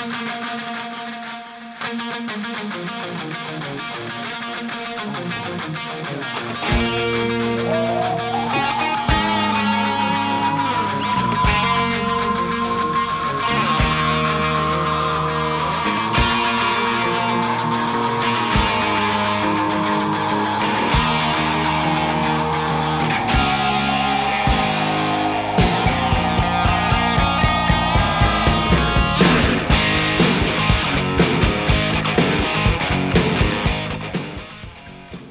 Thank you.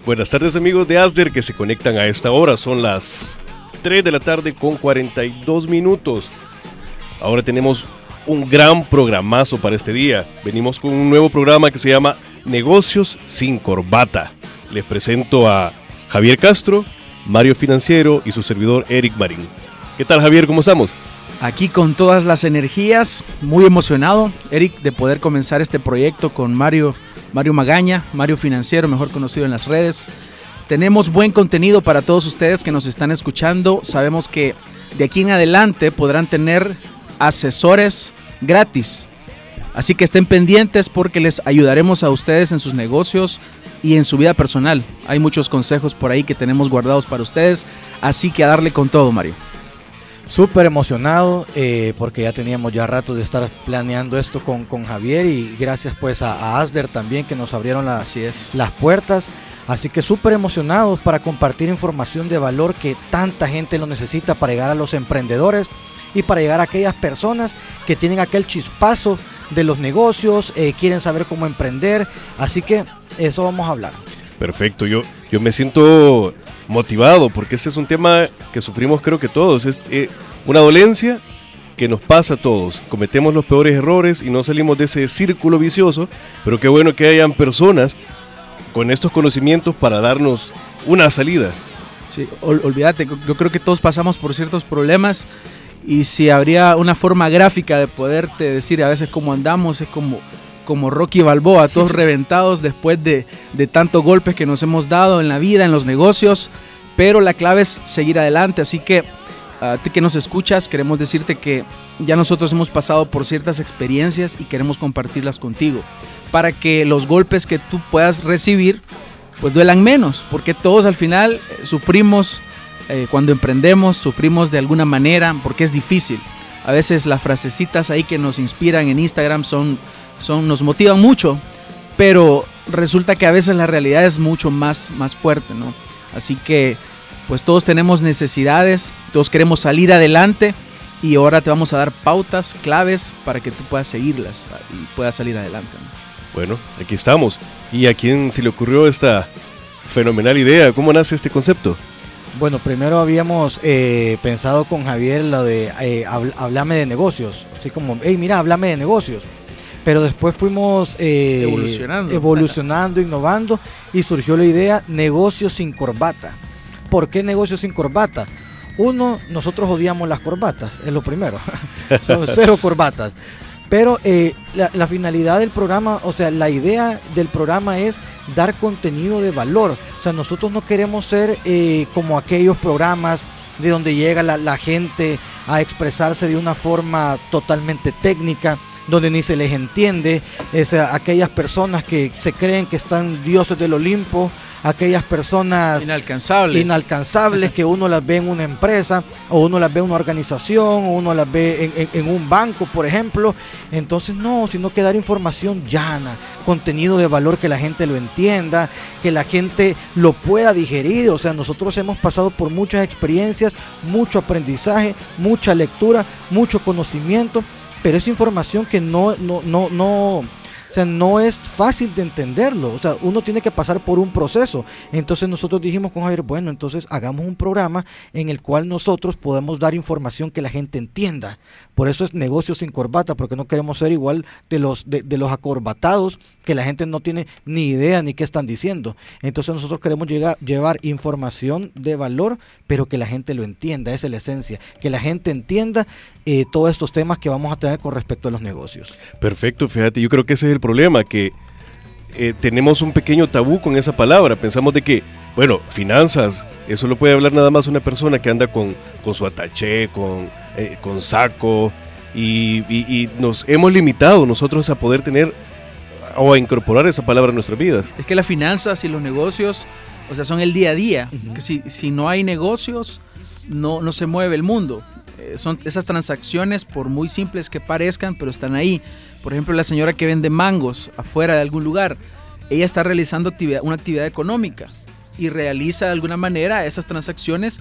Buenas tardes amigos de Asder que se conectan a esta hora. Son las 3 de la tarde con 42 minutos. Ahora tenemos un gran programazo para este día. Venimos con un nuevo programa que se llama Negocios sin corbata. Les presento a Javier Castro, Mario Financiero y su servidor Eric Marín. ¿Qué tal Javier? ¿Cómo estamos? Aquí con todas las energías, muy emocionado, Eric, de poder comenzar este proyecto con Mario Mario Magaña, Mario Financiero, mejor conocido en las redes. Tenemos buen contenido para todos ustedes que nos están escuchando. Sabemos que de aquí en adelante podrán tener asesores gratis. Así que estén pendientes porque les ayudaremos a ustedes en sus negocios y en su vida personal. Hay muchos consejos por ahí que tenemos guardados para ustedes. Así que a darle con todo, Mario. Súper emocionado eh, porque ya teníamos ya rato de estar planeando esto con, con Javier y gracias pues a, Asder también que nos abrieron las puertas. Así que súper emocionados para compartir información de valor que tanta gente lo necesita para llegar a los emprendedores y para llegar a aquellas personas que tienen aquel chispazo de los negocios, eh, quieren saber cómo emprender. Así que eso vamos a hablar. Perfecto, yo, yo me siento motivado, porque este es un tema que sufrimos creo que todos. Es eh, una dolencia que nos pasa a todos. Cometemos los peores errores y no salimos de ese círculo vicioso, pero qué bueno que hayan personas con estos conocimientos para darnos una salida. Sí, olvídate, yo creo que todos pasamos por ciertos problemas y si habría una forma gráfica de poderte decir a veces cómo andamos, es como como Rocky Balboa, todos reventados después de, de tantos golpes que nos hemos dado en la vida, en los negocios, pero la clave es seguir adelante, así que a ti que nos escuchas, queremos decirte que ya nosotros hemos pasado por ciertas experiencias y queremos compartirlas contigo, para que los golpes que tú puedas recibir, pues duelan menos, porque todos al final eh, sufrimos eh, cuando emprendemos, sufrimos de alguna manera, porque es difícil. A veces las frasecitas ahí que nos inspiran en Instagram son son, nos motivan mucho, pero resulta que a veces la realidad es mucho más, más fuerte, ¿no? Así que, pues todos tenemos necesidades, todos queremos salir adelante y ahora te vamos a dar pautas, claves para que tú puedas seguirlas y puedas salir adelante. Bueno, aquí estamos. ¿Y a quién se le ocurrió esta fenomenal idea? ¿Cómo nace este concepto? Bueno, primero habíamos eh, pensado con Javier lo de eh, hablame de negocios, así como, hey, mira, háblame de negocios pero después fuimos eh, evolucionando. evolucionando, innovando y surgió la idea negocio sin corbata. ¿Por qué negocio sin corbata? Uno, nosotros odiamos las corbatas, es lo primero. Son cero corbatas. Pero eh, la, finalidad del programa, o sea, la idea del programa es dar contenido de valor. O sea, nosotros no queremos ser eh, como aquellos programas de donde llega la, la gente a expresarse de una forma totalmente técnica donde ni se les entiende, es aquellas personas que se creen que están dioses del Olimpo, aquellas personas inalcanzables, inalcanzables que uno las ve en una empresa o uno las ve en una organización o uno las ve en, un banco, por ejemplo. Entonces no, sino que dar información llana, contenido de valor que la gente lo entienda, que la gente lo pueda digerir. O sea, nosotros hemos pasado por muchas experiencias, mucho aprendizaje, mucha lectura, mucho conocimiento pero es información que no, no, no, no, o sea, no es fácil de entenderlo. O sea, uno tiene que pasar por un proceso. Entonces nosotros dijimos con Javier, bueno, entonces hagamos un programa en el cual nosotros podemos dar información que la gente entienda. Por eso es negocio sin corbata, porque no queremos ser igual de los, de, los acorbatados que la gente no tiene ni idea ni qué están diciendo. Entonces nosotros queremos llegar, llevar información de valor, pero que la gente lo entienda. Esa es la esencia. Que la gente entienda eh, todos estos temas que vamos a tener con respecto a los negocios. Perfecto, fíjate, yo creo que ese es el problema, que eh, tenemos un pequeño tabú con esa palabra. Pensamos de que, bueno, finanzas, eso lo puede hablar nada más una persona que anda con, con su ataché, con, eh, con saco, Y, y- y nos hemos limitado nosotros a poder tener o a incorporar esa palabra en nuestras vidas. Es que las finanzas y los negocios, o sea, son el día a día. Que si, si no hay negocios, no, no se mueve el mundo. Eh, son esas transacciones, por muy simples que parezcan, pero están ahí. Por ejemplo, la señora que vende mangos afuera de algún lugar, ella está realizando actividad, una actividad económica y realiza de alguna manera esas transacciones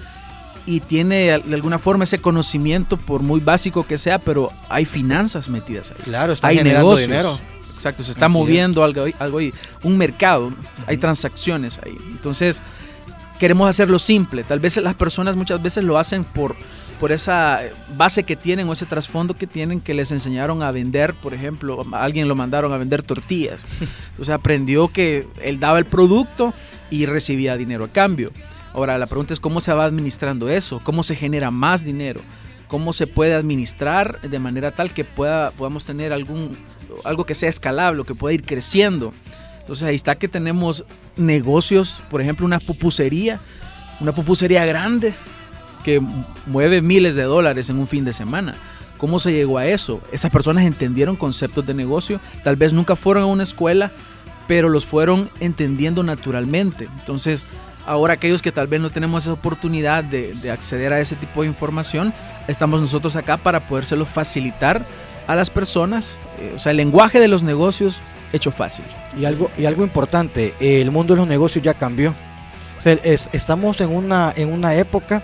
y tiene de alguna forma ese conocimiento, por muy básico que sea, pero hay finanzas metidas ahí Claro, está hay generando negocios. dinero. Exacto, se está Así es. moviendo algo, algo ahí, un mercado, hay transacciones ahí. Entonces, queremos hacerlo simple. Tal vez las personas muchas veces lo hacen por, por esa base que tienen o ese trasfondo que tienen que les enseñaron a vender, por ejemplo, a alguien lo mandaron a vender tortillas. Entonces aprendió que él daba el producto y recibía dinero a cambio. Ahora la pregunta es cómo se va administrando eso, cómo se genera más dinero, cómo se puede administrar de manera tal que pueda, podamos tener algún, algo que sea escalable, que pueda ir creciendo. Entonces ahí está que tenemos negocios, por ejemplo, una pupusería, una pupusería grande mueve miles de dólares en un fin de semana. ¿Cómo se llegó a eso? Esas personas entendieron conceptos de negocio, tal vez nunca fueron a una escuela, pero los fueron entendiendo naturalmente. Entonces, ahora aquellos que tal vez no tenemos esa oportunidad de, de acceder a ese tipo de información, estamos nosotros acá para podérselo facilitar a las personas, eh, o sea, el lenguaje de los negocios hecho fácil. Y algo, y algo importante, el mundo de los negocios ya cambió. Estamos en una, en una época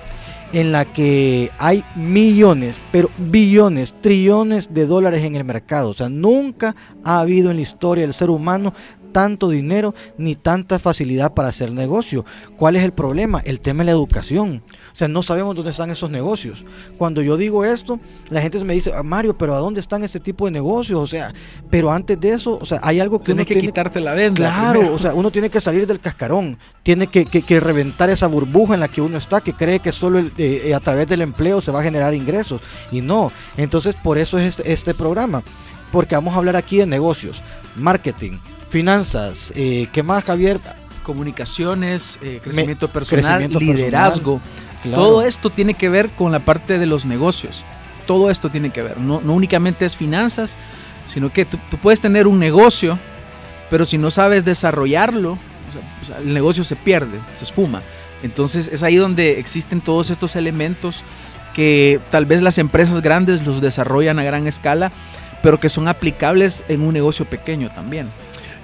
en la que hay millones, pero billones, trillones de dólares en el mercado. O sea, nunca ha habido en la historia del ser humano tanto dinero ni tanta facilidad para hacer negocio. ¿Cuál es el problema? El tema de la educación. O sea, no sabemos dónde están esos negocios. Cuando yo digo esto, la gente me dice, "Ah, Mario, pero ¿a dónde están ese tipo de negocios? O sea, pero antes de eso, o sea, hay algo que Tienes uno que tiene quitarte la venda. Claro, primero. o sea, uno tiene que salir del cascarón, tiene que, que- que reventar esa burbuja en la que uno está, que cree que solo el- eh, eh, a través del empleo se va a generar ingresos. Y no, entonces por eso es este, este programa, porque vamos a hablar aquí de negocios, marketing, finanzas, eh, ¿qué más Javier? comunicaciones, eh, crecimiento personal, crecimiento liderazgo. Claro. Todo esto tiene que ver con la parte de los negocios. Todo esto tiene que ver. No, no únicamente es finanzas, sino que tú, tú puedes tener un negocio, pero si no sabes desarrollarlo, o sea, el negocio se pierde, se esfuma. Entonces es ahí donde existen todos estos elementos que tal vez las empresas grandes los desarrollan a gran escala, pero que son aplicables en un negocio pequeño también.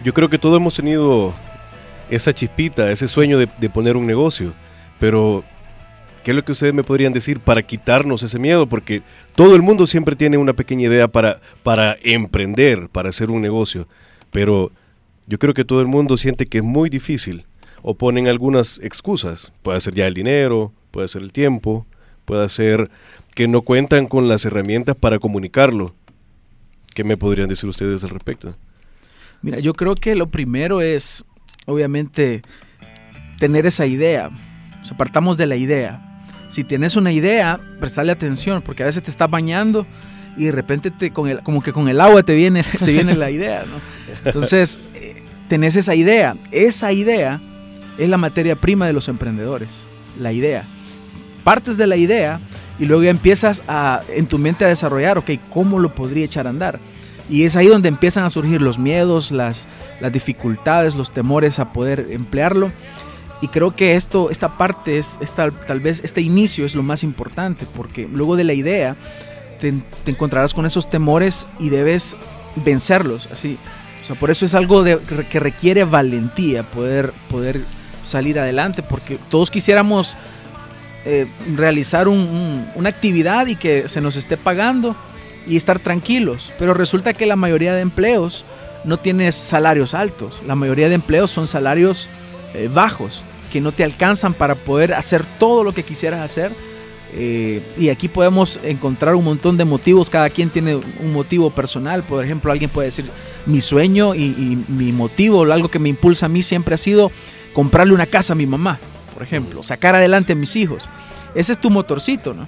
Yo creo que todos hemos tenido esa chispita, ese sueño de, poner un negocio, pero ¿qué es lo que ustedes me podrían decir para quitarnos ese miedo? Porque todo el mundo siempre tiene una pequeña idea para, para emprender, para hacer un negocio, pero yo creo que todo el mundo siente que es muy difícil o ponen algunas excusas. Puede ser ya el dinero, puede ser el tiempo, puede ser que no cuentan con las herramientas para comunicarlo. ¿Qué me podrían decir ustedes al respecto? Mira, yo creo que lo primero es, obviamente, tener esa idea. O sea, partamos de la idea. Si tienes una idea, prestarle atención, porque a veces te estás bañando y de repente te, con el, como que con el agua te viene, te viene la idea, ¿no? Entonces, eh, tenés esa idea. Esa idea es la materia prima de los emprendedores, la idea. Partes de la idea y luego empiezas a, en tu mente a desarrollar, ok, ¿cómo lo podría echar a andar? Y es ahí donde empiezan a surgir los miedos, las, dificultades, los temores a poder emplearlo. Y creo que esto, esta parte, es, esta, tal vez este inicio es lo más importante, porque luego de la idea te, encontrarás con esos temores y debes vencerlos. Así. Por eso es algo que requiere valentía poder, poder salir adelante, porque todos quisiéramos eh, realizar un- un- una actividad y que se nos esté pagando y estar tranquilos. Pero resulta que la mayoría de empleos no tienes salarios altos. La mayoría de empleos son salarios eh, bajos, que no te alcanzan para poder hacer todo lo que quisieras hacer. Eh, y aquí podemos encontrar un montón de motivos. Cada quien tiene un motivo personal. Por ejemplo, alguien puede decir, mi sueño y, y mi motivo, algo que me impulsa a mí siempre ha sido comprarle una casa a mi mamá, por ejemplo, sacar adelante a mis hijos. Ese es tu motorcito, ¿no?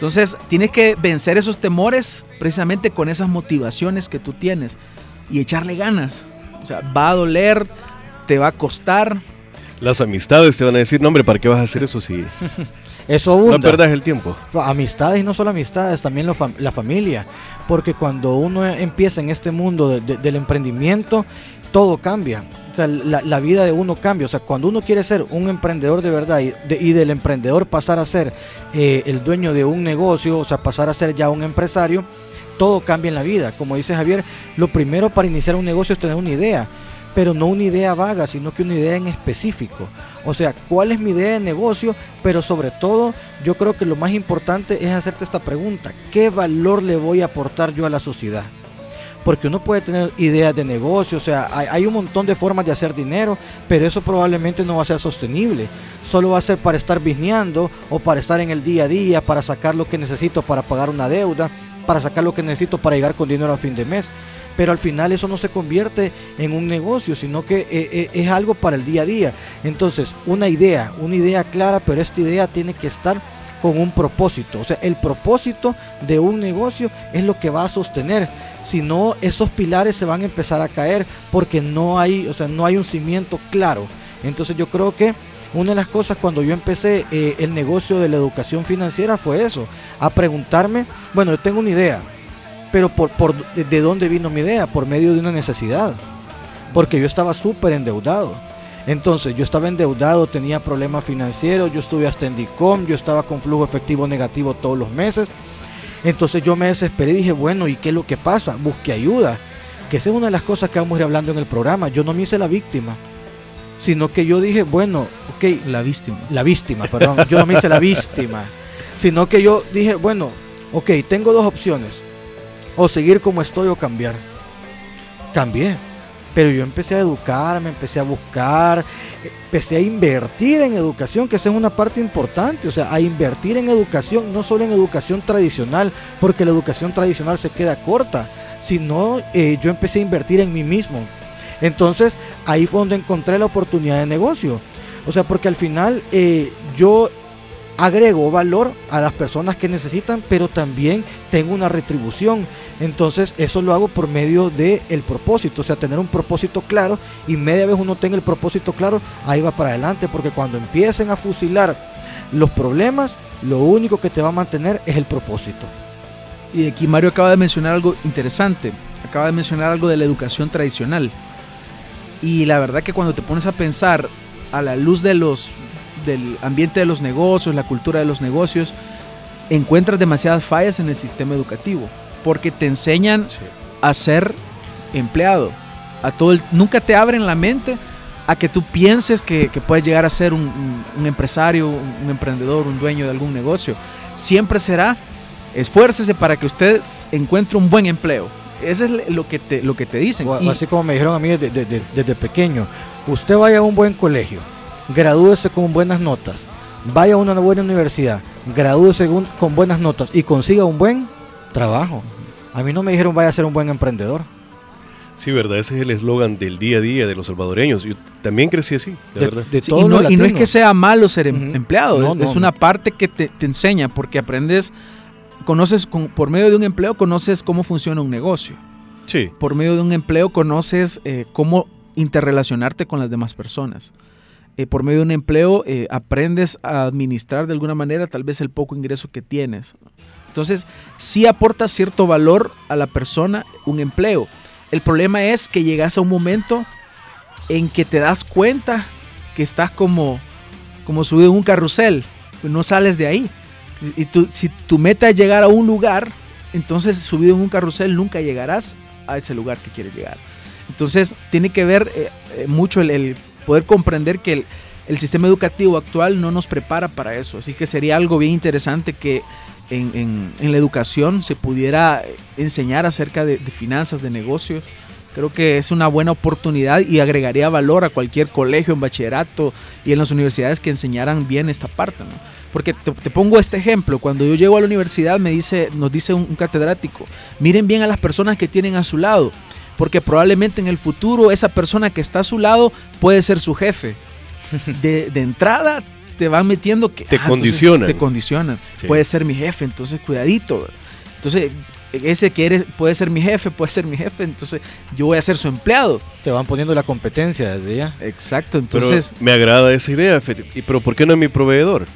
Entonces, tienes que vencer esos temores precisamente con esas motivaciones que tú tienes y echarle ganas. O sea, va a doler, te va a costar. Las amistades te van a decir, no hombre, ¿para qué vas a hacer eso si... Eso abunda. No perdas el tiempo. Amistades y no solo amistades, también la familia. Porque cuando uno empieza en este mundo del emprendimiento, todo cambia. O sea, la, vida de uno cambia. O sea, cuando uno quiere ser un emprendedor de verdad y, del emprendedor pasar a ser eh, el dueño de un negocio, o sea, pasar a ser ya un empresario, todo cambia en la vida. Como dice Javier, lo primero para iniciar un negocio es tener una idea, pero no una idea vaga, sino que una idea en específico. O sea, ¿cuál es mi idea de negocio? Pero sobre todo, yo creo que lo más importante es hacerte esta pregunta. ¿Qué valor le voy a aportar yo a la sociedad? Porque uno puede tener ideas de negocio, o sea, hay, un montón de formas de hacer dinero, pero eso probablemente no va a ser sostenible. Solo va a ser para estar bisneando o para estar en el día a día, para sacar lo que necesito para pagar una deuda, para sacar lo que necesito para llegar con dinero a fin de mes. Pero al final eso no se convierte en un negocio, sino que eh, eh, es algo para el día a día. Entonces, una idea, una idea clara, pero esta idea tiene que estar con un propósito. O sea, el propósito de un negocio es lo que va a sostener si no esos pilares se van a empezar a caer porque no hay, o sea, no hay un cimiento claro. Entonces yo creo que una de las cosas cuando yo empecé eh, el negocio de la educación financiera fue eso, a preguntarme, bueno, yo tengo una idea, pero por, por de dónde vino mi idea, por medio de una necesidad, porque yo estaba súper endeudado. Entonces yo estaba endeudado, tenía problemas financieros, yo estuve hasta en DICOM, yo estaba con flujo efectivo negativo todos los meses entonces yo me desesperé y dije, bueno, ¿y qué es lo que pasa? Busqué ayuda. Que esa es una de las cosas que vamos a ir hablando en el programa. Yo no me hice la víctima, sino que yo dije, bueno, ok. La víctima. La víctima, perdón. Yo no me hice la víctima. Sino que yo dije, bueno, ok, tengo dos opciones. O seguir como estoy o cambiar. Cambié. Pero yo empecé a educarme, empecé a buscar, empecé a invertir en educación, que esa es una parte importante, o sea, a invertir en educación, no solo en educación tradicional, porque la educación tradicional se queda corta, sino eh, yo empecé a invertir en mí mismo. Entonces, ahí fue donde encontré la oportunidad de negocio. O sea, porque al final eh, yo agrego valor a las personas que necesitan, pero también tengo una retribución. Entonces eso lo hago por medio del el propósito, o sea, tener un propósito claro y media vez uno tenga el propósito claro, ahí va para adelante, porque cuando empiecen a fusilar los problemas, lo único que te va a mantener es el propósito. Y aquí Mario acaba de mencionar algo interesante, acaba de mencionar algo de la educación tradicional. Y la verdad que cuando te pones a pensar a la luz de los del ambiente de los negocios, la cultura de los negocios, encuentras demasiadas fallas en el sistema educativo porque te enseñan a ser empleado. A todo nunca te abren la mente a que tú pienses que, puedes llegar a ser un, empresario, un, emprendedor, un dueño de algún negocio. Siempre será, esfuércese para que usted encuentre un buen empleo. Eso es lo que te, lo que te dicen. así como me dijeron a mí desde, desde pequeño, usted vaya a un buen colegio, gradúese con buenas notas, vaya a una buena universidad, gradúese con buenas notas y consiga un buen trabajo. A mí no me dijeron vaya a ser un buen emprendedor. Sí, verdad, ese es el eslogan del día a día de los salvadoreños. Yo también crecí así, de, verdad. y, no, es que sea malo ser em- empleado, es, una parte que te, enseña porque aprendes, conoces por medio de un empleo, conoces cómo funciona un negocio. Sí. Por medio de un empleo conoces eh, cómo interrelacionarte con las demás personas. Eh, por medio de un empleo eh, aprendes a administrar de alguna manera tal vez el poco ingreso que tienes. Entonces, sí aporta cierto valor a la persona un empleo. El problema es que llegas a un momento en que te das cuenta que estás como, como subido en un carrusel, no sales de ahí. Y tú, si tu meta es llegar a un lugar, entonces subido en un carrusel nunca llegarás a ese lugar que quieres llegar. Entonces tiene que ver eh, eh, mucho el, poder comprender que el sistema educativo actual no nos prepara para eso. Así que sería algo bien interesante que en, la educación se pudiera enseñar acerca de, finanzas, de negocios. Creo que es una buena oportunidad y agregaría valor a cualquier colegio en bachillerato y en las universidades que enseñaran bien esta parte. Porque te, pongo este ejemplo, cuando yo llego a la universidad me dice, nos dice un, catedrático, miren bien a las personas que tienen a su lado, porque probablemente en el futuro esa persona que está a su lado puede ser su jefe. De, de entrada te van metiendo que... Te ah, condicionan. Te condicionan. Puede ser mi jefe, entonces cuidadito. Entonces, ese que eres puede ser mi jefe, puede ser mi jefe, entonces yo voy a ser su empleado. Te van poniendo la competencia desde ya. Exacto, entonces... me agrada esa idea, pero ¿por qué no es mi proveedor?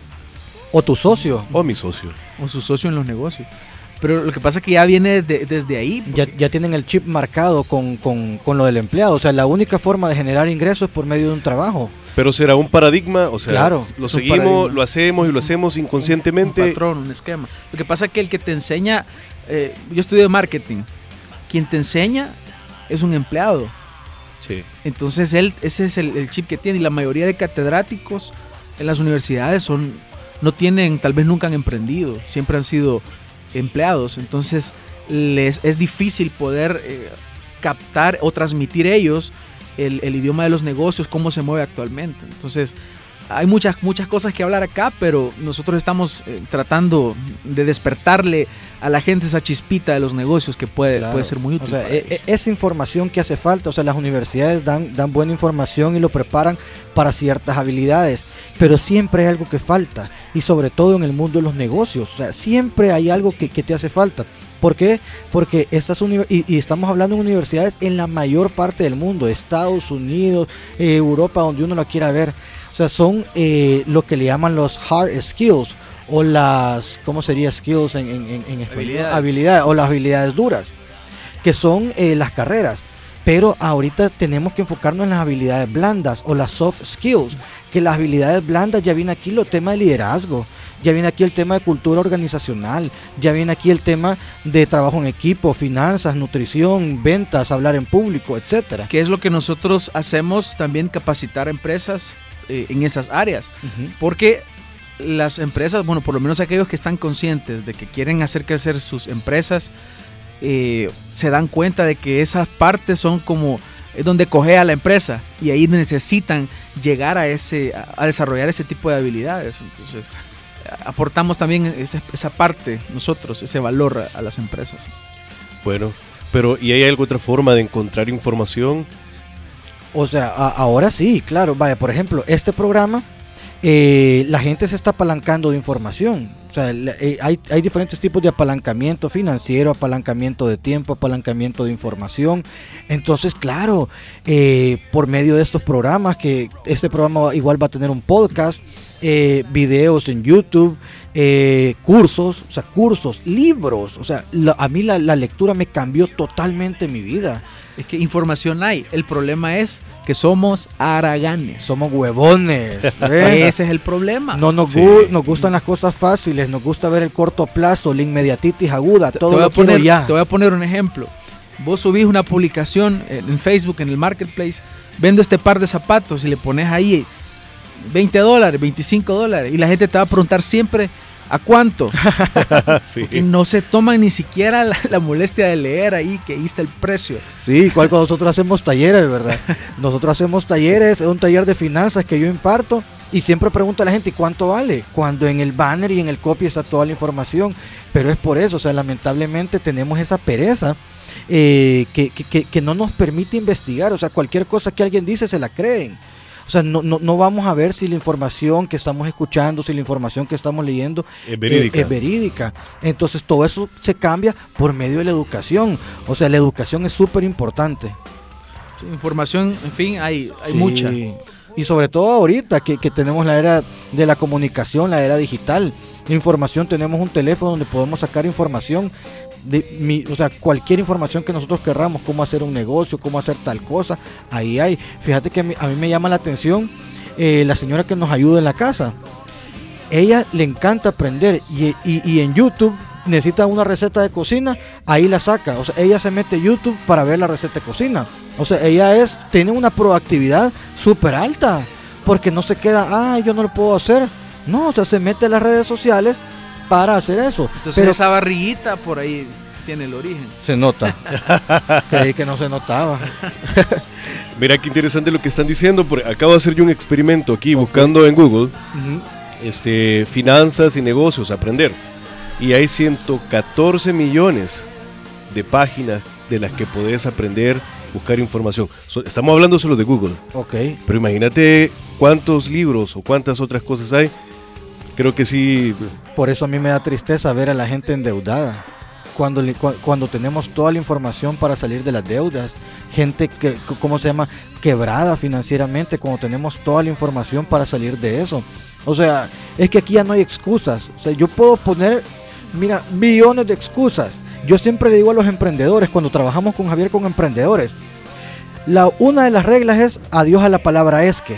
O tu socio. O mi socio. O su socio en los negocios. Pero lo que pasa es que ya viene de- desde ahí. Ya, porque- ya tienen el chip marcado con, con- con lo del empleado. O sea, la única forma de generar ingresos es por medio de un trabajo. Pero será un paradigma, o sea, Claro, lo seguimos, paradigma. lo hacemos y lo hacemos inconscientemente. Un patrón, un esquema. Lo que pasa es que el que te enseña, eh, yo estudio marketing, quien te enseña es un empleado. Sí. Entonces él, ese es el, el chip que tiene y la mayoría de catedráticos en las universidades son, no tienen, tal vez nunca han emprendido, siempre han sido empleados. Entonces les es difícil poder eh, captar o transmitir ellos el, el idioma de los negocios, cómo se mueve actualmente. Entonces hay muchas, muchas cosas que hablar acá, pero nosotros estamos eh, tratando de despertarle a la gente esa chispita de los negocios que puede, Claro. puede ser muy útil. O sea, e- e- esa información que hace falta, o sea, las universidades dan, dan buena información y lo preparan para ciertas habilidades, pero siempre hay algo que falta, y sobre todo en el mundo de los negocios, o sea, siempre hay algo que, que te hace falta. ¿Por qué? Porque estas y, y estamos hablando de universidades en la mayor parte del mundo, Estados Unidos, eh, Europa, donde uno lo quiera ver. O sea, son eh, lo que le llaman los hard skills o las, ¿cómo sería skills en, en, español? Habilidades. Habilidades o las habilidades duras, que son eh, las carreras. Pero ahorita tenemos que enfocarnos en las habilidades blandas o las soft skills, que las habilidades blandas ya viene aquí el tema de liderazgo, ya viene aquí el tema de cultura organizacional, ya viene aquí el tema de trabajo en equipo, finanzas, nutrición, ventas, hablar en público, etcétera. que es lo que nosotros hacemos también capacitar a empresas eh, en esas áreas. Porque las empresas, bueno, por lo menos aquellos que están conscientes de que quieren hacer crecer sus empresas, eh, se dan cuenta de que esas partes son como es donde cogea la empresa y ahí necesitan llegar a ese a, desarrollar ese tipo de habilidades. Entonces, aportamos también esa, esa parte nosotros, ese valor a, a las empresas. Bueno, pero ¿y hay alguna otra forma de encontrar información? O sea, ahora sí, claro. Vaya, por ejemplo, este programa, eh, la gente se está apalancando de información. O sea, eh, hay, hay diferentes tipos de apalancamiento financiero, apalancamiento de tiempo, apalancamiento de información. Entonces, claro, eh, por medio de estos programas, que este programa igual va a tener un podcast, eh, videos en YouTube, eh, cursos, o sea, cursos, libros. O sea, la- a mí la, la lectura me cambió totalmente mi vida. Es que información hay. El problema es que somos haraganes. Somos huevones. ¿eh? Ese es el problema. No nos, Sí. gu- nos gustan las cosas fáciles, nos gusta ver el corto plazo, la inmediatitis aguda, Te- todo te voy lo a poner, quiero ya. Te voy a poner un ejemplo. Vos subís una publicación en en Facebook, en el Marketplace, vendo este par de zapatos y le pones ahí 20 dólares, 25 dólares y la gente te va a preguntar siempre a cuánto. sí. Y no se toman ni siquiera la, la molestia de leer ahí que ahí está el precio. Sí, igual cuando nosotros hacemos talleres, ¿verdad? Nosotros hacemos talleres, es un taller de finanzas que yo imparto y siempre pregunto a la gente, ¿y cuánto vale? Cuando en el banner y en el copy está toda la información. Pero es por eso, o sea, lamentablemente tenemos esa pereza eh, que, que- que- que no nos permite investigar. O sea, cualquier cosa que alguien dice se la creen. O sea, no, no, no vamos a ver si la información que estamos escuchando, si la información que estamos leyendo Es verídica. es verídica. Entonces todo eso se cambia por medio de la educación. O sea, la educación es súper importante. Información, en fin, hay, hay Sí. mucha. Y sobre todo ahorita que, que tenemos la era de la comunicación, la era digital. Información, tenemos un teléfono donde podemos sacar información. De mi- o sea, cualquier información que nosotros querramos, cómo hacer un negocio, cómo hacer tal cosa, ahí hay. Fíjate que a mí, me llama la atención eh, la señora que nos ayuda en la casa. Ella le encanta aprender y, y- y en YouTube necesita una receta de cocina, ahí la saca. O sea, ella se mete a YouTube para ver la receta de cocina. O sea, ella es, tiene una proactividad súper alta. Porque no se queda, ah, yo no lo puedo hacer. No, o sea, se mete a las redes sociales para hacer eso. Entonces Pero esa barriguita por ahí tiene el origen. se nota. Creí que no se notaba. Mira qué interesante lo que están diciendo. porque acabo de hacer yo un experimento aquí buscando en Google este, finanzas y negocios, aprender. Y hay 114 millones de páginas de las que podés aprender, buscar información. So- estamos hablando solo de Google, Ok. pero imagínate cuántos libros o cuántas otras cosas hay. Creo que sí, Por eso a mí me da tristeza ver a la gente endeudada. cuando, cuando tenemos toda la información para salir de las deudas, gente que, ¿cómo se llama? Quebrada financieramente, cuando tenemos toda la información para salir de eso. O sea, es que aquí ya no hay excusas. O sea, yo puedo poner, mira, millones de excusas. Yo siempre le digo a los emprendedores, cuando trabajamos con Javier con emprendedores, una de las reglas es adiós a la palabra es que.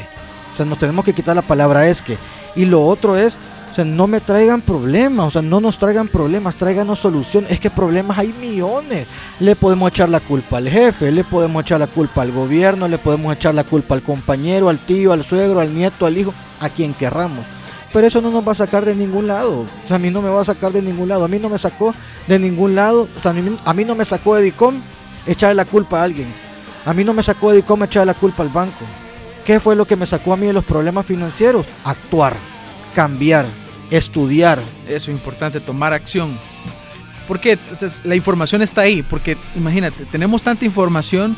O sea, nos tenemos que quitar la palabra es que. Y lo otro es, o sea, no me traigan problemas, o sea, no nos traigan problemas, tráiganos soluciones. Es que problemas hay millones. Le podemos echar la culpa al jefe, le podemos echar la culpa al gobierno, le podemos echar la culpa al compañero, al tío, al suegro, al nieto, al hijo, a quien querramos. Pero eso no nos va a sacar de ningún lado. O sea, a mí no me va a sacar de ningún lado. A mí no me sacó de ningún lado. O sea, a mí, no me sacó de DICOM echarle la culpa a alguien. A mí no me sacó de DICOM echarle la culpa al banco. ¿Qué fue lo que me sacó a mí de los problemas financieros? Actuar, cambiar, estudiar. Eso es importante, tomar acción. Porque la información está ahí, porque imagínate, tenemos tanta información,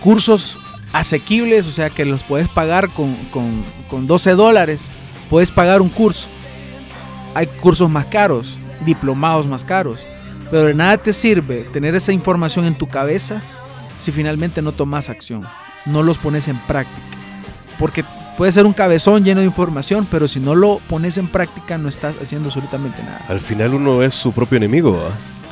cursos asequibles, o sea que los puedes pagar con, con, con 12 dólares, puedes pagar un curso. Hay cursos más caros, diplomados más caros, pero de nada te sirve tener esa información en tu cabeza si finalmente no tomas acción, no los pones en práctica. Porque puede ser un cabezón lleno de información, pero si no lo pones en práctica no estás haciendo absolutamente nada. Al final uno es su propio enemigo.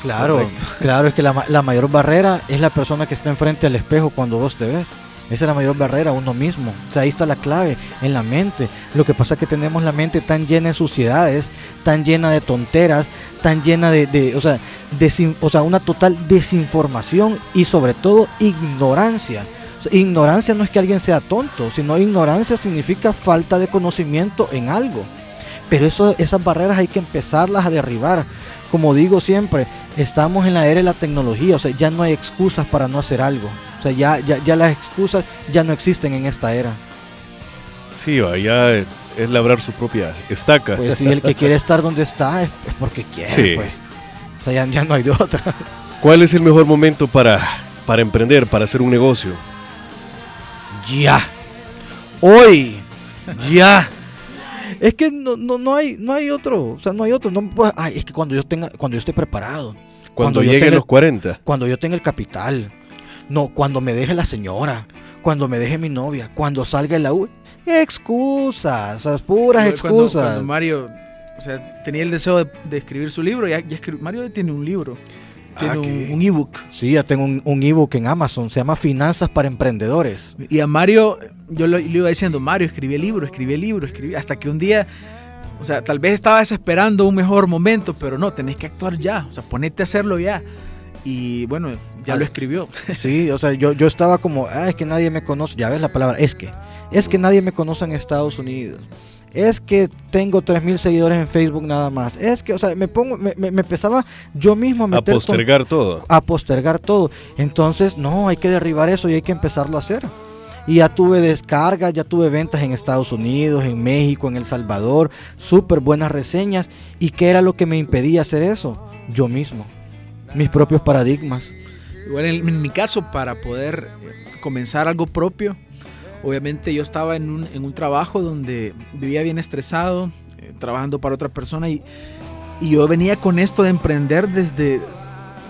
Claro, Correcto. claro, es que la, ma- la mayor barrera es la persona que está enfrente al espejo cuando vos te ves. Esa es la mayor barrera, uno mismo. O sea, ahí está la clave, en la mente. Lo que pasa es que tenemos la mente tan llena de suciedades, tan llena de tonteras, tan llena de, de- o, sea, desin- o sea, una total desinformación y sobre todo ignorancia. Ignorancia no es que alguien sea tonto, sino ignorancia significa falta de conocimiento en algo. Pero eso, esas barreras hay que empezarlas a derribar. Como digo siempre, estamos en la era de la tecnología, o sea, ya no hay excusas para no hacer algo. O sea, ya, ya, ya las excusas ya no existen en esta era. Sí, ya es labrar su propia estaca. Pues si el que quiere estar donde está es, es porque quiere, Sí. pues. O sea, ya, ya no hay de otra. ¿Cuál es el mejor momento para, para emprender, para hacer un negocio? Ya. Hoy. Ya. Es que no, no, no hay no hay otro, o sea, no hay otro, no ay, es que cuando yo tenga cuando yo esté preparado, Cuando, Cuando yo lleguen tenga- los 40. cuando yo tenga el capital, no, cuando me deje la señora, cuando me deje mi novia, cuando salga de la U, excusas, o sea, puras Cuando- excusas. Cuando, Mario, o sea, tenía el deseo de, de escribir su libro, ya, ya escri- Mario tiene un libro, tiene Ah, un- un ebook. Sí, ya tengo un, un ebook en Amazon, se llama Finanzas para Emprendedores. Y a Mario, yo lo- le iba diciendo, Mario, escribí el libro, escribí el libro, escribí, hasta que un día, o sea, tal vez estabas esperando un mejor momento, pero no, tenés que actuar ya, o sea, ponete a hacerlo ya. Y bueno, ya lo escribió. Sí, o sea, yo, yo estaba como, ah, es que nadie me conoce, ya ves la palabra, es que, es que nadie me conoce en Estados Unidos. Es que tengo 3000 seguidores en Facebook nada más. Es que, o sea, me pongo, me, me- me empezaba yo mismo a meter postergar todo. a postergar todo. Entonces, no, hay que derribar eso y hay que empezarlo a hacer. Y ya tuve descargas, ya tuve ventas en Estados Unidos, en México, en El Salvador, súper buenas reseñas. ¿Y qué era lo que me impedía hacer eso? Yo mismo, mis propios paradigmas. Igual en, en mi caso, para poder comenzar algo propio, obviamente yo estaba en un, en un trabajo donde vivía bien estresado, eh, trabajando para otra persona y, y yo venía con esto de emprender desde,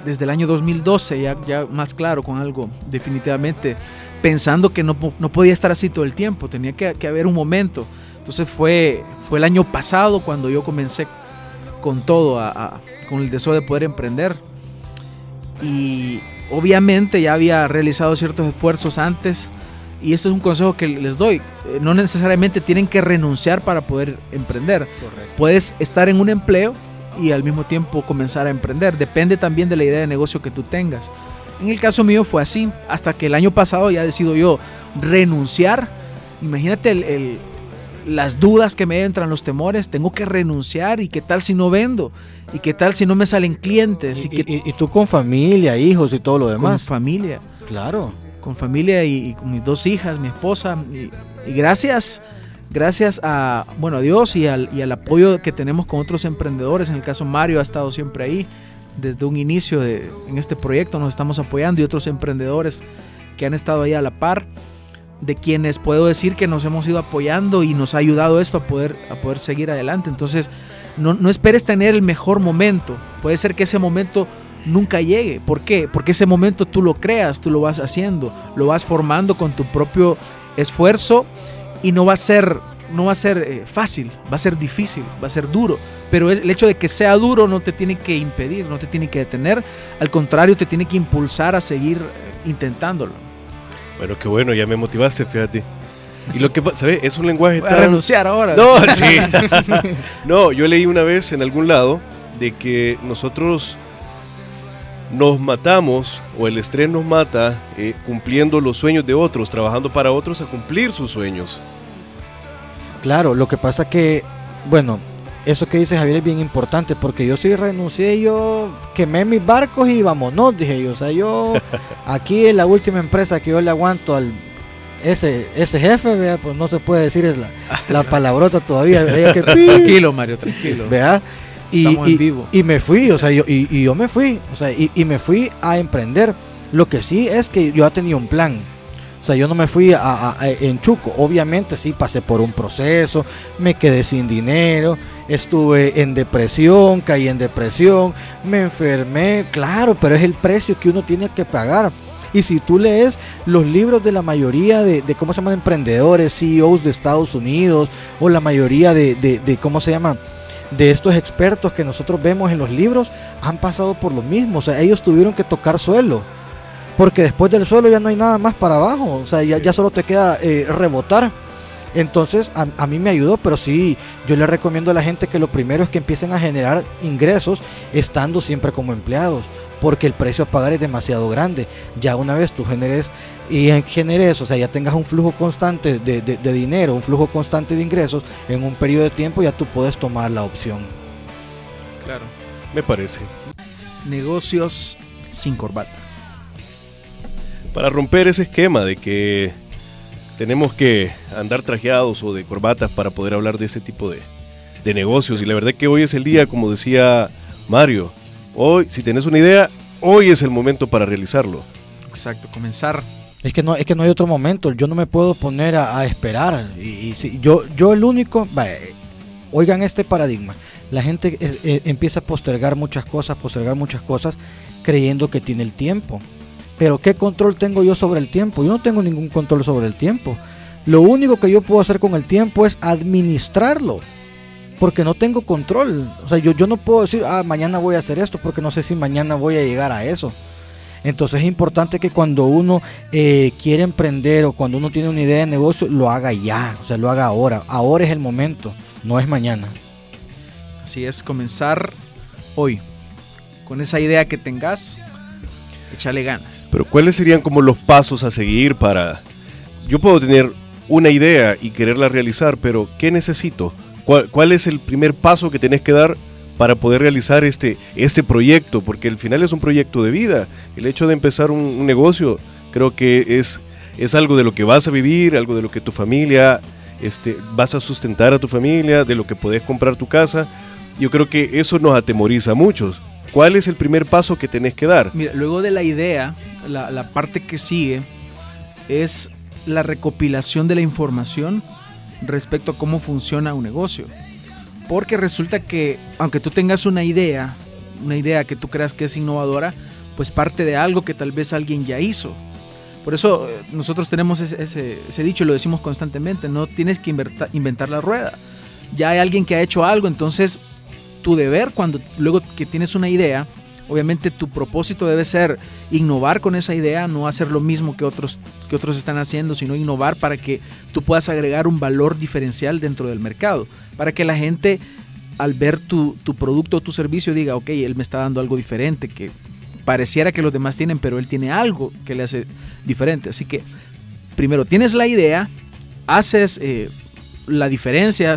desde el año 2012, ya, ya más claro con algo, definitivamente, pensando que no, no podía estar así todo el tiempo, tenía que, que haber un momento. Entonces fue, fue el año pasado cuando yo comencé con todo, con el deseo de poder emprender. Y obviamente ya había realizado ciertos esfuerzos antes. Y esto es un consejo que les doy. eh, No necesariamente tienen que renunciar para poder emprender. Puedes estar en un empleo y al mismo tiempo comenzar a emprender. Depende también de la idea de negocio que tú tengas. En el caso mío fue así. Hasta que el año pasado ya decido yo renunciar. Imagínate el- el- las dudas que me entran, los temores. Tengo que renunciar. ¿Y qué tal si no vendo? ¿Y qué tal si no me salen clientes? ¿Y, Y, qué y- y tú con familia, hijos y todo lo con demás. familia? Claro. Con familia y, con mis dos hijas, mi esposa. Y, y gracias, gracias a, bueno, a Dios y al, y al apoyo que tenemos con otros emprendedores. En el caso Mario ha estado siempre ahí desde un inicio de, en este proyecto. Nos estamos apoyando y otros emprendedores que han estado ahí a la par. De quienes puedo decir que nos hemos ido apoyando y nos ha ayudado esto a poder, a poder seguir adelante. Entonces, no, no esperes tener el mejor momento. Puede ser que ese momento nunca llegue. ¿Por qué? Porque ese momento tú lo creas, tú lo vas haciendo, lo vas formando con tu propio esfuerzo y no va a ser, no va a ser eh, fácil, va a ser difícil, va a ser duro. Pero el hecho de que sea duro no te tiene que impedir, no te tiene que detener, al contrario, te tiene que impulsar a seguir eh, intentándolo. Bueno, qué bueno, ya me motivaste, fíjate. Y lo que ¿sabes? Es un lenguaje Voy a renunciar ahora. No, sí. no, yo leí una vez en algún lado de que nosotros nos matamos o el estrés nos mata eh, cumpliendo los sueños de otros, trabajando para otros a cumplir sus sueños. Claro, lo que pasa que, bueno, eso que dice Javier es bien importante porque yo sí renuncié, yo quemé mis barcos y vámonos, dije yo. O sea, yo aquí en la última empresa que yo le aguanto al ese, ese jefe, vea, pues no se puede decir es la, la palabrota todavía. Que, tranquilo, Mario, tranquilo. Vea. Y, y, vivo. y, me fui, o sea, yo, y, yo me fui, o sea, y, me fui a emprender. Lo que sí es que yo ya tenía un plan. O sea, yo no me fui a, en Chuco. Obviamente sí pasé por un proceso, me quedé sin dinero, estuve en depresión, caí en depresión, me enfermé, claro, pero es el precio que uno tiene que pagar. Y si tú lees los libros de la mayoría de, ¿cómo se llaman? Emprendedores, CEOs de Estados Unidos, o la mayoría de, de ¿cómo se llama? De estos expertos que nosotros vemos en los libros han pasado por lo mismo. O sea, ellos tuvieron que tocar suelo. Porque después del suelo ya no hay nada más para abajo. O sea, ya, ya solo te queda eh, rebotar. Entonces, a, a, mí me ayudó, pero sí, yo le recomiendo a la gente que lo primero es que empiecen a generar ingresos estando siempre como empleados. Porque el precio a pagar es demasiado grande. Ya una vez tú generes y generes, o sea, ya tengas un flujo constante de, dinero, un flujo constante de ingresos en un periodo de tiempo, ya tú puedes tomar la opción. Claro, me parece. Negocios sin corbata. Para romper ese esquema de que tenemos que andar trajeados o de corbatas para poder hablar de ese tipo de, de negocios. Y la verdad que hoy es el día, como decía Mario, hoy, si tenés una idea, hoy es el momento para realizarlo. Exacto, comenzar es que no, es que no hay otro momento. Yo no me puedo poner a, esperar. Y, si, yo, yo el único, oigan este paradigma. La gente eh, eh, empieza a postergar muchas cosas, postergar muchas cosas, creyendo que tiene el tiempo. Pero ¿qué control tengo yo sobre el tiempo? Yo no tengo ningún control sobre el tiempo. Lo único que yo puedo hacer con el tiempo es administrarlo. Porque no tengo control. O sea, yo, yo no puedo decir, ah, mañana voy a hacer esto porque no sé si mañana voy a llegar a eso. Entonces es importante que cuando uno eh, quiere emprender o cuando uno tiene una idea de negocio, lo haga ya, o sea, lo haga ahora. Ahora es el momento, no es mañana. Así es, comenzar hoy. Con esa idea que tengas, échale ganas. Pero ¿cuáles serían como los pasos a seguir para... Yo puedo tener una idea y quererla realizar, pero ¿qué necesito? ¿Cuál, cuál es el primer paso que tenés que dar para poder realizar este, este proyecto, porque al final es un proyecto de vida. El hecho de empezar un, negocio creo que es, es algo de lo que vas a vivir, algo de lo que tu familia, este, vas a sustentar a tu familia, de lo que puedes comprar tu casa. Yo creo que eso nos atemoriza a muchos. ¿Cuál es el primer paso que tenés que dar? Mira, luego de la idea, la, la parte que sigue es la recopilación de la información respecto a cómo funciona un negocio. Porque resulta que, aunque tú tengas una idea, una idea que tú creas que es innovadora, pues parte de algo que tal vez alguien ya hizo. Por eso eh, nosotros tenemos ese, ese, dicho, lo decimos constantemente, no tienes que inventar la rueda. Ya hay alguien que ha hecho algo, entonces tu deber cuando luego que tienes una idea, obviamente tu propósito debe ser innovar con esa idea, no hacer lo mismo que otros, que otros están haciendo, sino innovar para que tú puedas agregar un valor diferencial dentro del mercado para que la gente al ver tu, producto o tu servicio diga, ok, él me está dando algo diferente, que pareciera que los demás tienen, pero él tiene algo que le hace diferente. Así que primero tienes la idea, haces eh, la diferencia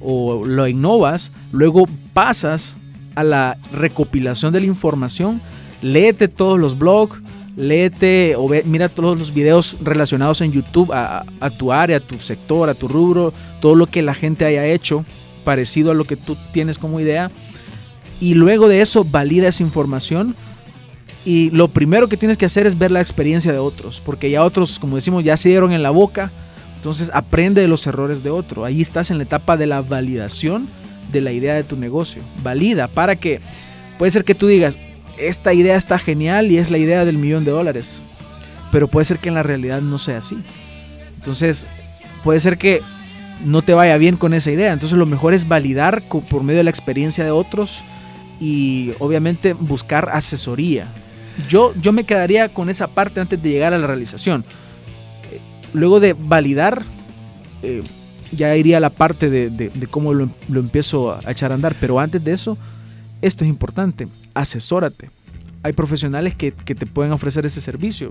o lo innovas, luego pasas a la recopilación de la información, léete todos los blogs, léete o mira todos los videos relacionados en YouTube a, tu área, a tu sector, a tu rubro, todo lo que la gente haya hecho parecido a lo que tú tienes como idea. Y luego de eso valida esa información. Y lo primero que tienes que hacer es ver la experiencia de otros, porque ya otros, como decimos, ya se dieron en la boca. Entonces aprende de los errores de otro. Ahí estás en la etapa de la validación de la idea de tu negocio. Valida para que puede ser que tú digas, esta idea está genial y es la idea del millón de dólares. Pero puede ser que en la realidad no sea así. Entonces, puede ser que no te vaya bien con esa idea. Entonces, lo mejor es validar por medio de la experiencia de otros y obviamente buscar asesoría. Yo, yo me quedaría con esa parte antes de llegar a la realización. Eh, luego de validar, eh, ya iría la parte de, cómo lo, empiezo a echar a andar. Pero antes de eso, esto es importante, asesórate. Hay profesionales que, te pueden ofrecer ese servicio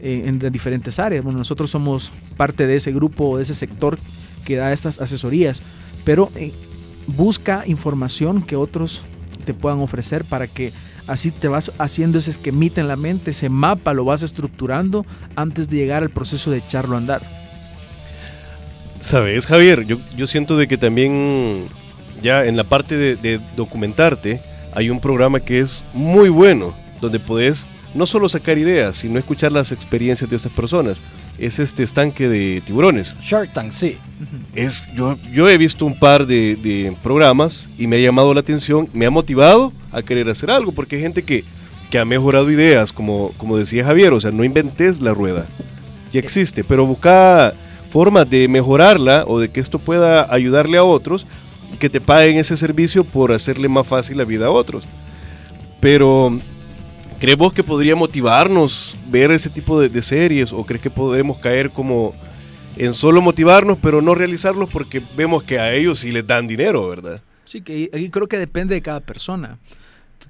eh, en, diferentes áreas. Bueno, nosotros somos parte de ese grupo, de ese sector que da estas asesorías, pero busca información que otros te puedan ofrecer para que así te vas haciendo ese esquemita en la mente, ese mapa lo vas estructurando antes de llegar al proceso de echarlo a andar. Sabes, Javier, yo, yo siento de que también ya en la parte de, documentarte hay un programa que es muy bueno, donde puedes no solo sacar ideas, sino escuchar las experiencias de estas personas. Es este estanque de tiburones. Shark Tank, sí. Es, yo, yo he visto un par de, programas y me ha llamado la atención, me ha motivado a querer hacer algo, porque hay gente que, que ha mejorado ideas, como, como decía Javier, o sea, no inventes la rueda, ya existe, pero busca formas de mejorarla o de que esto pueda ayudarle a otros y que te paguen ese servicio por hacerle más fácil la vida a otros. Pero, ¿crees vos que podría motivarnos ver ese tipo de, series o crees que podremos caer como en solo motivarnos pero no realizarlos porque vemos que a ellos sí les dan dinero, ¿verdad? Sí, que ahí creo que depende de cada persona.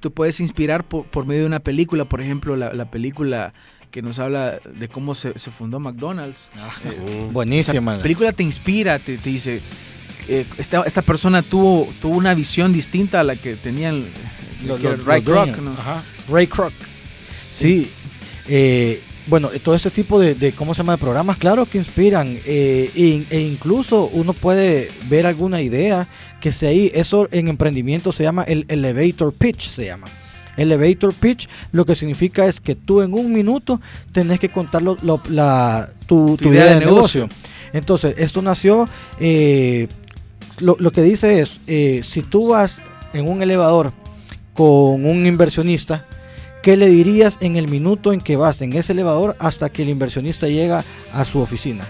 Tú puedes inspirar por, medio de una película, por ejemplo, la película que nos habla de cómo se, fundó McDonald's. Ah, eh, buenísima. La película te inspira, te, dice, eh, esta, esta, persona tuvo, tuvo una visión distinta a la que tenían Ray Kroc. Ray Kroc. Sí. Eh, bueno, todo ese tipo de, ¿cómo se llama?, de programas, claro que inspiran. e, incluso uno puede ver alguna idea que sea ahí. Eso en emprendimiento se llama el elevator pitch, se llama. Elevator pitch lo que significa es que tú en un minuto tenés que contar la, tu, idea, de, negocio. Entonces, esto nació, eh, lo, que dice es, eh, si tú vas en un elevador con un inversionista, ¿qué le dirías en el minuto en que vas en ese elevador hasta que el inversionista llega a su oficina?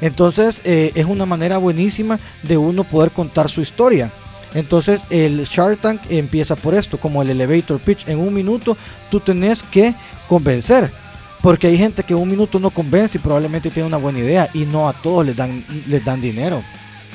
Entonces, eh, es una manera buenísima de uno poder contar su historia. Entonces el Shark Tank empieza por esto, como el elevator pitch. En un minuto tú tenés que convencer. Porque hay gente que un minuto no convence y probablemente tiene una buena idea y no a todos les dan, les dan dinero.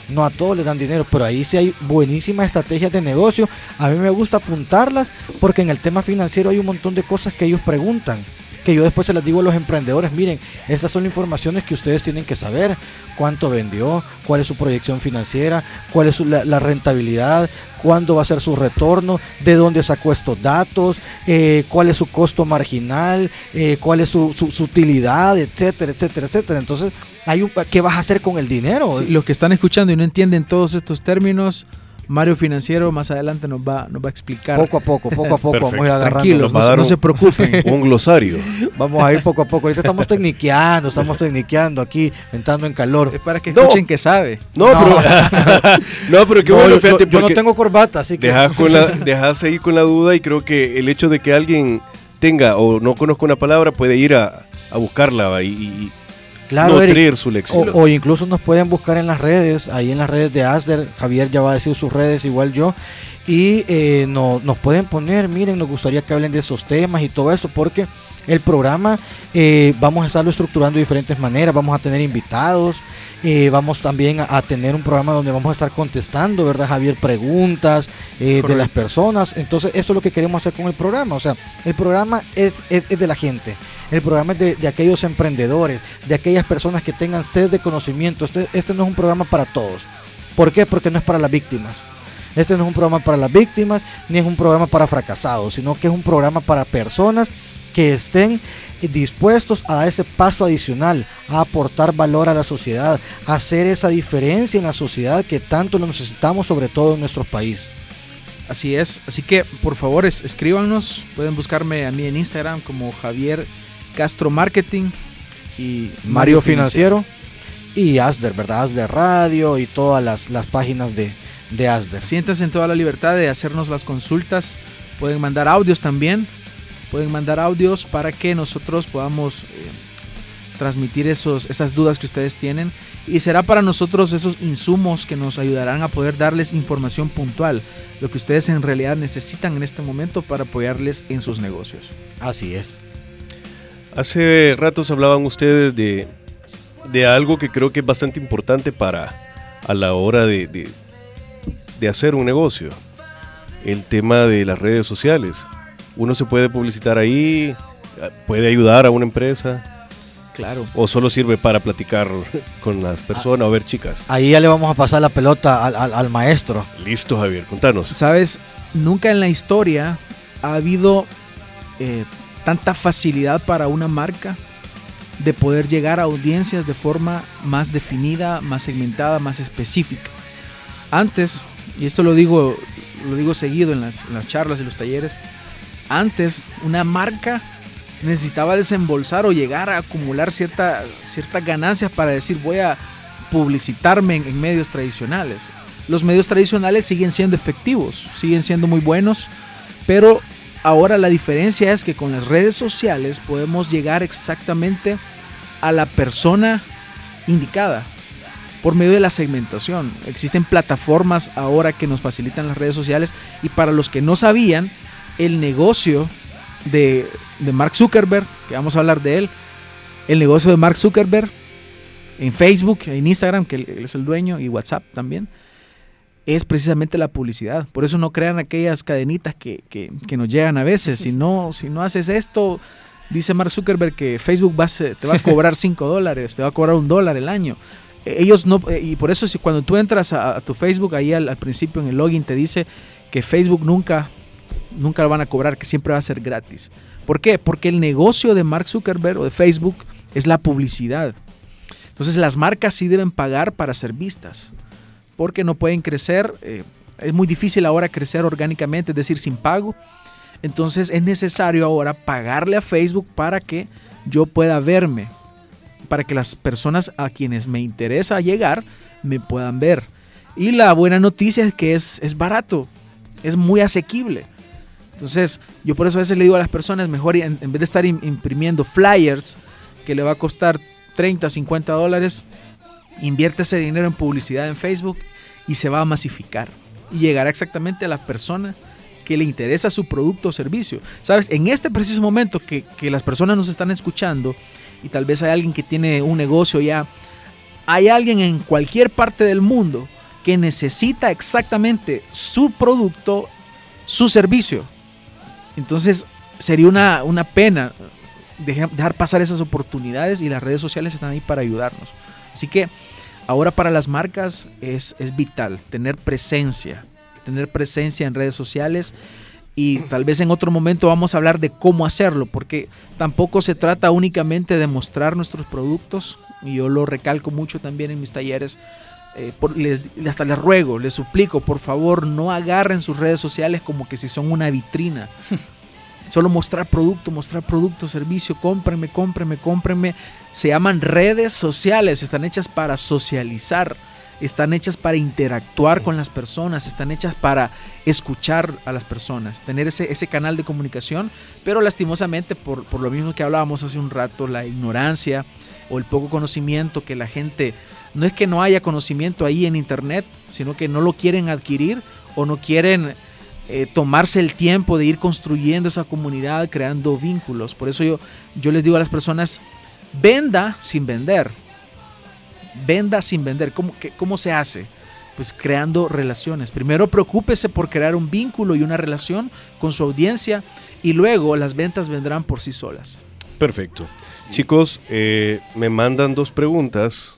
No a todos les dan dinero, pero ahí sí hay buenísimas estrategias de negocio. A mí me gusta apuntarlas porque en el tema financiero hay un montón de cosas que ellos preguntan que yo después se las digo a los emprendedores, miren, estas son informaciones que ustedes tienen que saber, cuánto vendió, cuál es su proyección financiera, cuál es la, rentabilidad, cuándo va a ser su retorno, de dónde sacó estos datos, eh, cuál es su costo marginal, eh, cuál es su, utilidad, etcétera, etcétera, etcétera. Entonces, hay un, ¿qué vas a hacer con el dinero? los que están escuchando y no entienden todos estos términos, Mario Financiero más adelante nos va, nos va a explicar. Poco a poco, poco a poco vamos a ir agarrando. Tranquilos, no, se preocupen. Un glosario. vamos a ir poco a poco. Ahorita estamos tecniqueando, estamos tecniqueando aquí, entrando en calor. Es para que escuchen que sabe. No, pero, no, pero qué bueno, fíjate. Yo, no tengo corbata, así que. Dejas, con la, dejas ahí con la duda y creo que el hecho de que alguien tenga o no conozca una palabra puede ir a, a buscarla y, Claro, su lección. O, incluso nos pueden buscar en las redes, ahí en las redes de Asder, Javier ya va a decir sus redes, igual yo, y eh, no, nos pueden poner, miren, nos gustaría que hablen de esos temas y todo eso, porque el programa eh, vamos a estarlo estructurando de diferentes maneras, vamos a tener invitados, eh, vamos también a, tener un programa donde vamos a estar contestando, ¿verdad, Javier? Preguntas de las personas. Entonces, eso es lo que queremos hacer con el programa. O sea, el programa es, es de la gente. El programa es de, aquellos emprendedores, de aquellas personas que tengan sed de conocimiento. Este, este no es un programa para todos. ¿Por qué? Porque no es para las víctimas. Este no es un programa para las víctimas, ni es un programa para fracasados, sino que es un programa para personas que estén dispuestos a dar ese paso adicional, a aportar valor a la sociedad, a hacer esa diferencia en la sociedad que tanto lo necesitamos, sobre todo en nuestro país. Así es, así que por favor escríbanos, pueden buscarme a mí en Instagram como Javier Castro Marketing y Mario, Financiero. y Asder, ¿verdad? Asder Radio y todas las, páginas de, de Asder. Siéntanse en toda la libertad de hacernos las consultas. Pueden mandar audios también pueden mandar audios para que nosotros podamos eh, transmitir esos, esas dudas que ustedes tienen y será para nosotros esos insumos que nos ayudarán a poder darles información puntual, lo que ustedes en realidad necesitan en este momento para apoyarles en sus negocios. Así es. Hace ratos hablaban ustedes de, de algo que creo que es bastante importante para a la hora de, de, de hacer un negocio, el tema de las redes sociales. Uno se puede publicitar ahí, puede ayudar a una empresa. Claro. O solo sirve para platicar con las personas o ver chicas. Ahí ya le vamos a pasar la pelota al, al- al maestro. Listo, Javier, contanos. Sabes, nunca en la historia ha habido eh, tanta facilidad para una marca de poder llegar a audiencias de forma más definida, más segmentada, más específica. Antes, y esto lo digo, lo digo seguido en las, en las charlas y los talleres, antes una marca necesitaba desembolsar o llegar a acumular cierta, ciertas ganancias para decir voy a publicitarme en, en medios tradicionales. Los medios tradicionales siguen siendo efectivos, siguen siendo muy buenos, pero ahora la diferencia es que con las redes sociales podemos llegar exactamente a la persona indicada por medio de la segmentación. Existen plataformas ahora que nos facilitan las redes sociales y para los que no sabían, el negocio de, de Mark Zuckerberg, que vamos a hablar de él, el negocio de Mark Zuckerberg en Facebook, en Instagram, que él, es el dueño, y WhatsApp también, es precisamente la publicidad. Por eso no crean aquellas cadenitas que, que- que nos llegan a veces. Si no, si no haces esto, dice Mark Zuckerberg que Facebook va te va a cobrar 5 dólares, te va a cobrar un dólar el año. Eh, Ellos no, eh, y por eso si cuando tú entras a, a tu Facebook, ahí al, al principio en el login te dice que Facebook nunca, nunca lo van a cobrar, que siempre va a ser gratis. ¿Por qué? Porque el negocio de Mark Zuckerberg o de Facebook es la publicidad. Entonces las marcas sí deben pagar para ser vistas, porque no pueden crecer. eh, es muy difícil ahora crecer orgánicamente, es decir, sin pago. Entonces es necesario ahora pagarle a Facebook para que yo pueda verme, para que las personas a quienes me interesa llegar me puedan ver. Y la buena noticia es que es, es barato, es muy asequible. Entonces, yo por eso a veces le digo a las personas, mejor en, vez de estar im- imprimiendo flyers que le va a costar 30, 50 dólares, invierte ese dinero en publicidad en Facebook y se va a masificar. Y llegará exactamente a la persona que le interesa su producto o servicio. Sabes, en este preciso momento que, que las personas nos están escuchando y tal vez hay alguien que tiene un negocio ya, hay alguien en cualquier parte del mundo que necesita exactamente su producto, su servicio. Entonces sería una, una pena dejar, pasar esas oportunidades y las redes sociales están ahí para ayudarnos. Así que ahora para las marcas es, es vital tener presencia, tener presencia en redes sociales y tal vez en otro momento vamos a hablar de cómo hacerlo, porque tampoco se trata únicamente de mostrar nuestros productos, y yo lo recalco mucho también en mis talleres, eh, por- les, hasta les ruego, les suplico, por favor, no agarren sus redes sociales como que si son una vitrina. Solo mostrar producto, mostrar producto, servicio, cómprenme, cómprenme, cómprenme. Se llaman redes sociales, están hechas para socializar, están hechas para interactuar con las personas, están hechas para escuchar a las personas, tener ese, ese canal de comunicación, pero lastimosamente por, por lo mismo que hablábamos hace un rato, la ignorancia o el poco conocimiento que la gente, no es que no haya conocimiento ahí en internet, sino que no lo quieren adquirir o no quieren eh, tomarse el tiempo de ir construyendo esa comunidad, creando vínculos. Por eso yo, yo les digo a las personas, venda sin vender. Venda sin vender. ¿Cómo, qué- cómo se hace? Pues creando relaciones. Primero preocúpese por crear un vínculo y una relación con su audiencia y luego las ventas vendrán por sí solas. Perfecto. Chicos, eh, me mandan dos preguntas.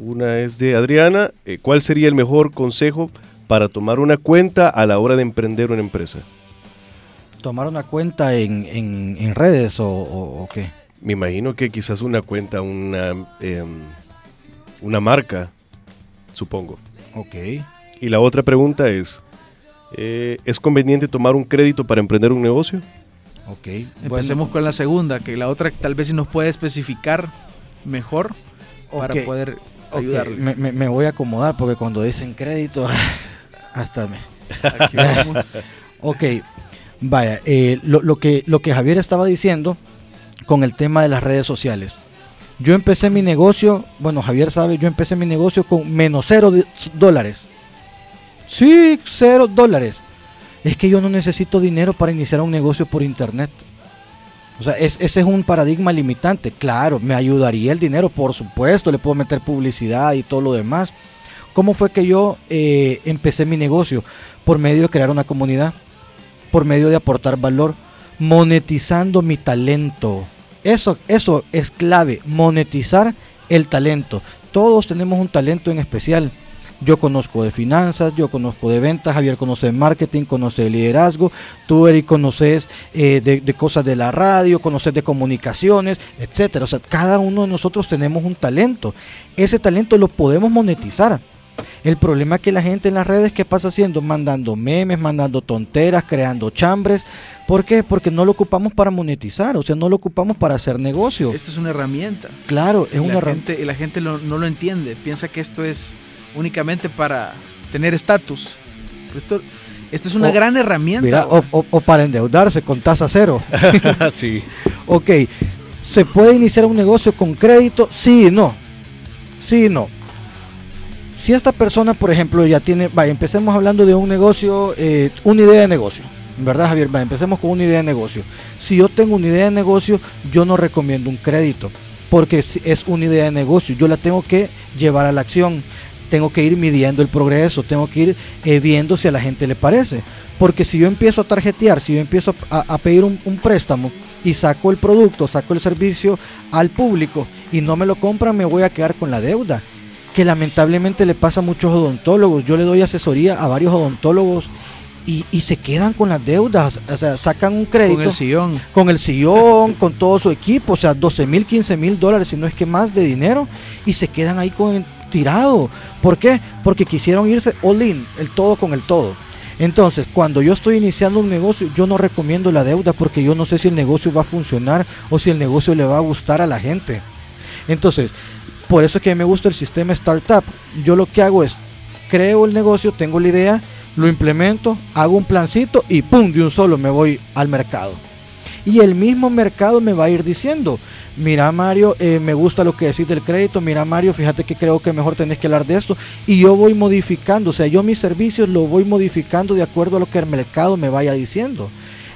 Una es de Adriana. eh, ¿Cuál sería el mejor consejo para tomar una cuenta a la hora de emprender una empresa? ¿Tomar una cuenta en, en- en redes o, o- o qué? Me imagino que quizás una cuenta, una, em, una marca, supongo. Ok. Y la otra pregunta es, eh, ¿es conveniente tomar un crédito para emprender un negocio? Ok. Empecemos con la segunda, que la otra tal vez si nos puede especificar mejor para poder ayudarle. Me, me- me voy a acomodar porque cuando dicen crédito, hasta me... Aquí vamos. Ok. Vaya, eh, lo, lo que, lo que Javier estaba diciendo con el tema de las redes sociales. Yo empecé mi negocio, bueno, Javier sabe, yo empecé mi negocio con menos cero dólares. Sí, cero dólares. Es que yo no necesito dinero para iniciar un negocio por internet. O sea, es- ese es un paradigma limitante. Claro, me ayudaría el dinero, por supuesto, le puedo meter publicidad y todo lo demás. ¿Cómo fue que yo eh, empecé mi negocio? Por medio de crear una comunidad, por medio de aportar valor, monetizando mi talento. Eso, eso es clave, monetizar el talento. Todos tenemos un talento en especial. Yo conozco de finanzas, yo conozco de ventas, Javier conoce de marketing, conoce de liderazgo, tú Eric conoces eh, de, de cosas de la radio, conoces de comunicaciones, etcétera. O sea, cada uno de nosotros tenemos un talento. Ese talento lo podemos monetizar. El problema es que la gente en las redes, ¿qué pasa haciendo? Mandando memes, mandando tonteras, creando chambres. ¿Por qué? Porque no lo ocupamos para monetizar, o sea, no lo ocupamos para hacer negocio. Esta es una herramienta. Claro, es una herramienta. la gente lo- no lo entiende. Piensa que esto es únicamente para tener estatus. Esto, esto es una O- gran herramienta. Mira, o, o- o para endeudarse con tasa cero. sí. Ok, ¿se puede iniciar un negocio con crédito? Sí y no. Sí y no. Si esta persona, por ejemplo, ya tiene, vaya, empecemos hablando de un negocio, eh, una idea de negocio, ¿verdad, Javier? Vaya, empecemos con una idea de negocio. Si yo tengo una idea de negocio, yo no recomiendo un crédito, porque es una idea de negocio, yo la tengo que llevar a la acción, tengo que ir midiendo el progreso, tengo que ir eh, viendo si a la gente le parece. Porque si yo empiezo a tarjetear, si yo empiezo a, a pedir un, un préstamo y saco el producto, saco el servicio al público y no me lo compran, me voy a quedar con la deuda. Que lamentablemente le pasa a muchos odontólogos. Yo le doy asesoría a varios odontólogos y, y se quedan con las deudas. O sea, sacan un crédito con el sillón. con el sillón, con todo su equipo, o sea, 12 mil, 15 mil dólares, si no es que más de dinero, y se quedan ahí con tirado. ¿Por qué? Porque quisieron irse all in, el todo con el todo. Entonces, cuando yo estoy iniciando un negocio, yo no recomiendo la deuda porque yo no sé si el negocio va a funcionar o si el negocio le va a gustar a la gente. Entonces, por eso es que me gusta el sistema startup. Yo lo que hago es, creo el negocio, tengo la idea, lo implemento, hago un plancito y ¡pum! De un solo me voy al mercado. Y el mismo mercado me va a ir diciendo, mira Mario, eh, me gusta lo que decís del crédito, mira Mario, fíjate que creo que mejor tenés que hablar de esto. Y yo voy modificando, o sea, yo mis servicios lo voy modificando de acuerdo a lo que el mercado me vaya diciendo.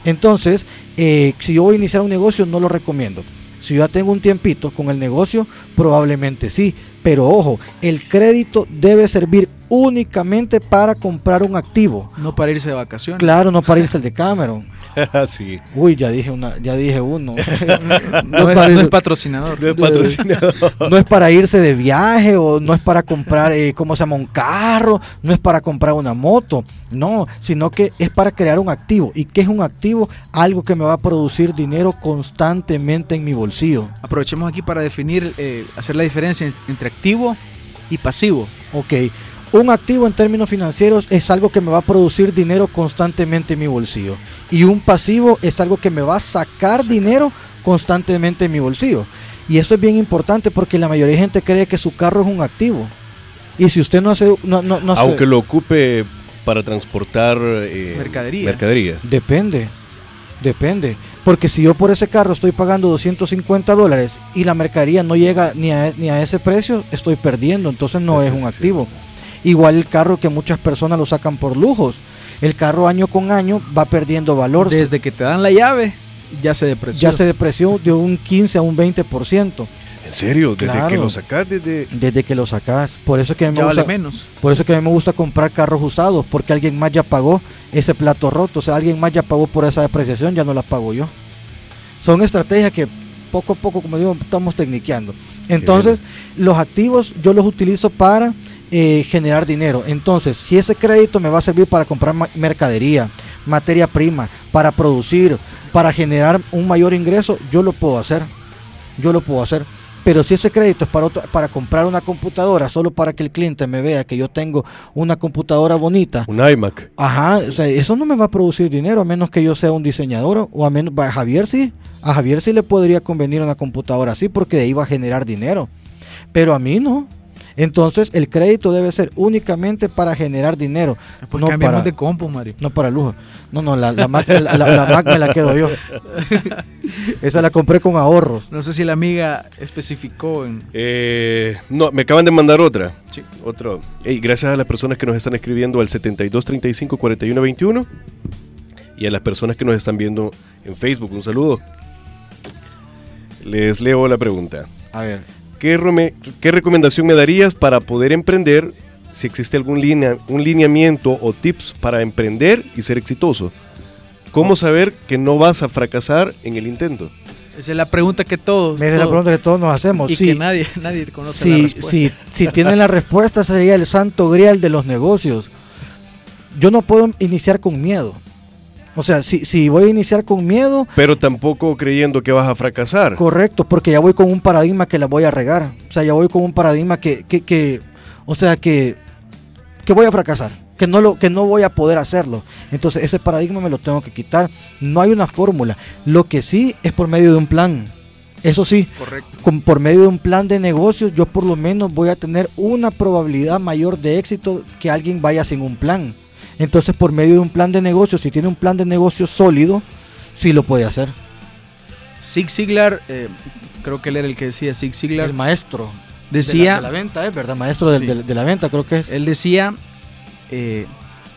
Entonces, eh, si yo voy a iniciar un negocio, no lo recomiendo. Si yo ya tengo un tiempito con el negocio, probablemente sí. Pero ojo, el crédito debe servir únicamente para comprar un activo. No para irse de vacaciones. Claro, no para irse al de Cameron. sí. Uy, ya dije una, ya dije uno. No, es, para no es patrocinador. No es patrocinado. no es para irse de viaje o no es para comprar, eh, ¿cómo se llama? Un carro, no es para comprar una moto, no, sino que es para crear un activo. ¿Y qué es un activo? Algo que me va a producir dinero constantemente en mi bolsillo. Aprovechemos aquí para definir, eh, hacer la diferencia en- entre activo y pasivo. Ok, un activo en términos financieros es algo que me va a producir dinero constantemente en mi bolsillo. Y un pasivo es algo que me va a sacar dinero constantemente en mi bolsillo. Y eso es bien importante porque la mayoría de gente cree que su carro es un activo. Y si usted no hace... No, no, no hace- Aunque lo ocupe para transportar eh, Mercadería. mercadería. Depende, depende. Porque si yo por ese carro estoy pagando 250 dólares y la mercadería no llega ni a, ni a ese precio, estoy perdiendo. Entonces no Sí, es un sí. activo. Igual el carro que muchas personas lo sacan por lujos. El carro año con año va perdiendo valor. Desde que te dan la llave, ya se depreció. ya se depreció de un 15 a un 20%. ¿En serio? Desde Claro. que lo sacas, desde... Desde que lo sacas. Por eso es que a mí me ya vale menos. Por eso que a mí me gusta comprar carros usados, porque alguien más ya pagó ese plato roto, o sea, alguien más ya pagó por esa depreciación, ya no la pago yo. Son estrategias que poco a poco, como digo, estamos tecniqueando. Entonces, los activos yo los utilizo para eh, generar dinero. Entonces, si ese crédito me va a servir para comprar ma- mercadería, materia prima, para producir, para generar un mayor ingreso, yo lo puedo hacer. Yo lo puedo hacer. Pero si ese crédito es para, otro- para comprar una computadora, solo para que el cliente me vea que yo tengo una computadora bonita, Un iMac. ajá, o sea, eso no me va a producir dinero a menos que yo sea un diseñador o a menos, a Javier sí, a Javier sí le podría convenir una computadora así porque de ahí va a generar dinero. Pero a mí no. Entonces, el crédito debe ser únicamente para generar dinero. Pues no cambiamos para, de compu, Mario. no para lujo. No, no, la, la, Mac, la- la- Mac me la quedo yo. Esa la compré con ahorros. No sé si la amiga especificó en... Eh, no, me acaban de mandar otra. Sí. Otro. Ey, gracias a las personas que nos están escribiendo al 72 35 41 21 y a las personas que nos están viendo en Facebook. Un saludo. Les leo la pregunta. A ver. ¿Qué, rome- qué recomendación me darías para poder emprender? Si existe algún linea- un lineamiento o tips para emprender y ser exitoso. ¿Cómo saber que no vas a fracasar en el intento? Esa es la pregunta que todos... Es la pregunta que todos nos hacemos. y Sí, que nadie, nadie conoce la si, respuesta. si, si tienen la respuesta, sería el santo grial de los negocios. Yo no puedo iniciar con miedo. O sea, si, si voy a iniciar con miedo, Pero tampoco creyendo que vas a fracasar. correcto, porque ya voy con un paradigma que la voy a regar. O sea, ya voy con un paradigma que, que, que o sea, que, que voy a fracasar, que no, lo, que no voy a poder hacerlo. Entonces, ese paradigma me lo tengo que quitar. No hay una fórmula. Lo que sí es por medio de un plan. Eso sí, Correcto. con, por medio de un plan de negocios, yo por lo menos voy a tener una probabilidad mayor de éxito que alguien vaya sin un plan. Entonces, por medio de un plan de negocios, si tiene un plan de negocios sólido, sí lo puede hacer. Zig Ziglar, eh, creo que él era el que decía, Zig Ziglar, El maestro decía... de la, de la venta, es verdad, maestro Sí. de, la venta, creo que es. Él decía, eh,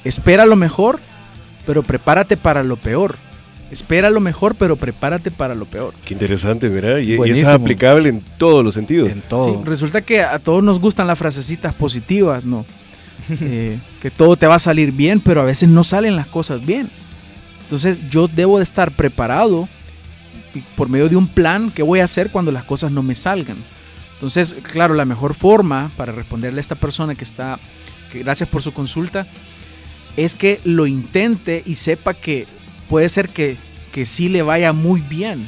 espera lo mejor, pero prepárate para lo peor. Espera lo mejor, pero prepárate para lo peor. Qué interesante, mira. Y, y eso es aplicable en todos los sentidos. En todo. Sí, resulta que a todos nos gustan las frasecitas positivas, ¿no? Eh, que todo te va a salir bien, pero a veces no salen las cosas bien. Entonces yo debo de estar preparado por medio de un plan que voy a hacer cuando las cosas no me salgan. Entonces, claro, la mejor forma para responderle a esta persona que está, gracias por su consulta, es que lo intente y sepa que puede ser que, que sí le vaya muy bien,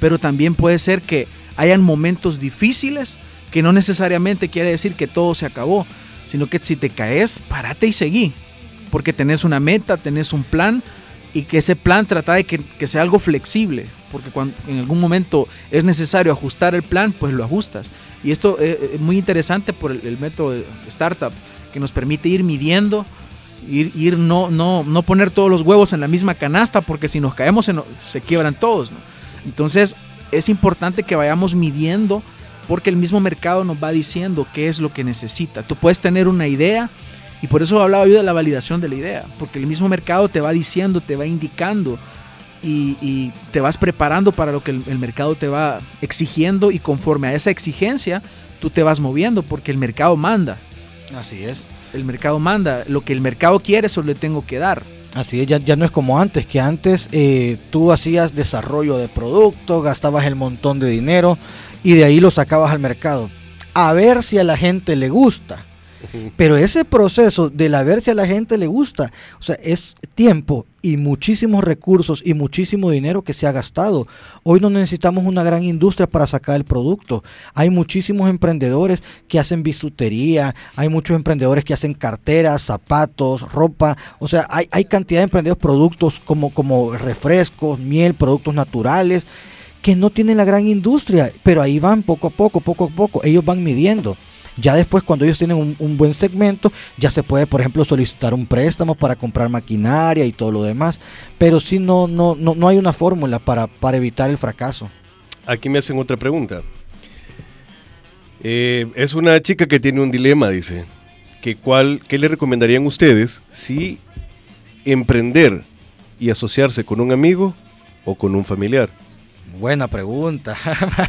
pero también puede ser que hayan momentos difíciles que no necesariamente quiere decir que todo se acabó, sino que si te caes, parate y seguí, porque tenés una meta, tenés un plan y que ese plan trata de que, que sea algo flexible, porque cuando en algún momento es necesario ajustar el plan, pues lo ajustas. Y esto eh, es muy interesante por el, método de startup, que nos permite ir midiendo, ir, ir no, no, no poner todos los huevos en la misma canasta, porque si nos caemos se, no- se quiebran todos. Entonces es importante que vayamos midiendo, porque el mismo mercado nos va diciendo qué es lo que necesita. Tú puedes tener una idea, y por eso hablaba yo de la validación de la idea, porque el mismo mercado te va diciendo, te va indicando y, y te vas preparando para lo que el, el mercado te va exigiendo y conforme a esa exigencia tú te vas moviendo porque el mercado manda, Así es. el mercado manda, lo que el mercado quiere eso le tengo que dar. Así es, ya, ya no es como antes, que antes eh, tú hacías desarrollo de producto, gastabas el montón de dinero y de ahí lo sacabas al mercado. A ver si a la gente le gusta. Pero ese proceso de la ver si a la gente le gusta, o sea, es tiempo y muchísimos recursos y muchísimo dinero que se ha gastado. Hoy no necesitamos una gran industria para sacar el producto. Hay muchísimos emprendedores que hacen bisutería, hay muchos emprendedores que hacen carteras, zapatos, ropa. O sea, hay, hay cantidad de emprendedores, productos como, como refrescos, miel, productos naturales, que no tienen la gran industria, pero ahí van poco a poco, poco a poco. Ellos van midiendo. Ya después, cuando ellos tienen un, buen segmento, ya se puede, por ejemplo, solicitar un préstamo para comprar maquinaria y todo lo demás. Pero sí, no, no, no, no hay una fórmula para, para evitar el fracaso. Aquí me hacen otra pregunta. Eh, es una chica que tiene un dilema, dice. Que cuál, ¿Qué le recomendarían ustedes si emprender y asociarse con un amigo o con un familiar? Buena pregunta.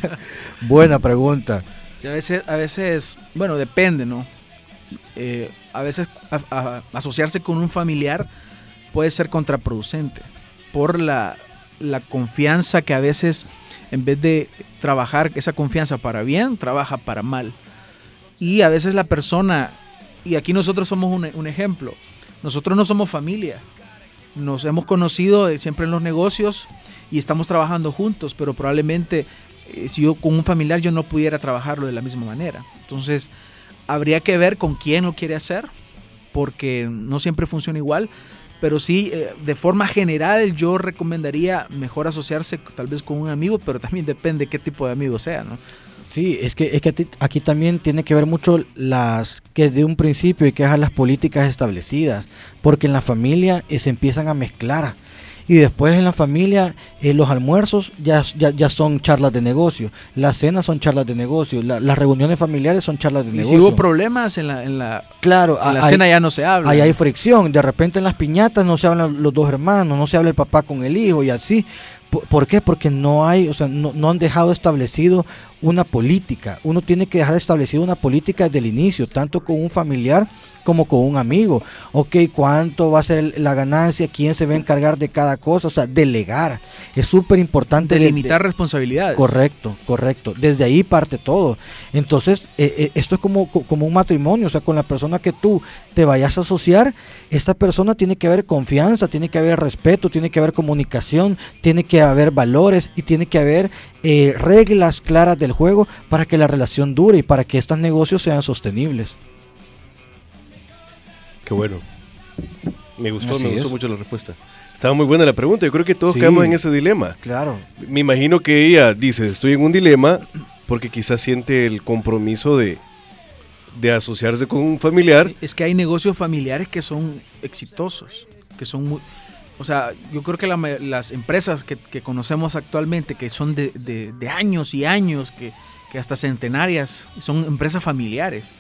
Buena pregunta. Sí, a veces, a veces, bueno, depende, ¿no? Eh, a veces a- a- asociarse con un familiar puede ser contraproducente por la, la confianza que a veces, en vez de trabajar esa confianza para bien, trabaja para mal. Y a veces la persona, y aquí nosotros somos un, un ejemplo, nosotros no somos familia, nos hemos conocido eh, siempre en los negocios y estamos trabajando juntos, pero probablemente eh, si yo con un familiar yo no pudiera trabajarlo de la misma manera. Entonces, habría que ver con quién lo quiere hacer, porque no siempre funciona igual, pero sí, eh, de forma general yo recomendaría mejor asociarse tal vez con un amigo, pero también depende qué tipo de amigo sea, ¿no? Sí, es que, es que aquí también tiene que ver mucho las que de un principio hay que dejar las políticas establecidas, porque en la familia eh, se empiezan a mezclar. Y después en la familia eh, los almuerzos ya, ya, ya son charlas de negocio, las cenas son charlas de negocio, la- las reuniones familiares son charlas de Y negocio. si hubo problemas en la, en la, claro, en la hay- cena ya no se habla. Ahí hay fricción. De repente en las piñatas no se hablan los dos hermanos, no se habla el papá con el hijo y así. ¿Por, por qué? Porque no hay, o sea, no, no han dejado establecido una política. Uno tiene que dejar establecido una política desde el inicio, tanto con un familiar como con un amigo. Ok, ¿cuánto va a ser la ganancia? ¿Quién se va a encargar de cada cosa? O sea, delegar. Es súper importante. de- de- delimitar responsabilidades. Correcto, correcto. Desde ahí parte todo. Entonces, eh, eh, esto es como, co- como un matrimonio, o sea, con la persona que tú te vayas a asociar, esa persona tiene que haber confianza, tiene que haber respeto, tiene que haber comunicación, tiene que haber valores y tiene que haber eh, reglas claras del juego para que la relación dure y para que estos negocios sean sostenibles. Qué bueno. Me gustó, Así me gustó mucho la respuesta. Estaba muy buena la pregunta. Yo creo que todos Sí. caemos en ese dilema. Claro. Me imagino que ella dice, estoy en un dilema porque quizás siente el compromiso de, de asociarse con un familiar. Sí, es que hay negocios familiares que son exitosos, que son muy... O sea, yo creo que las empresas que, conocemos actualmente, que son de años y años, que, que hasta centenarias, son empresas familiares.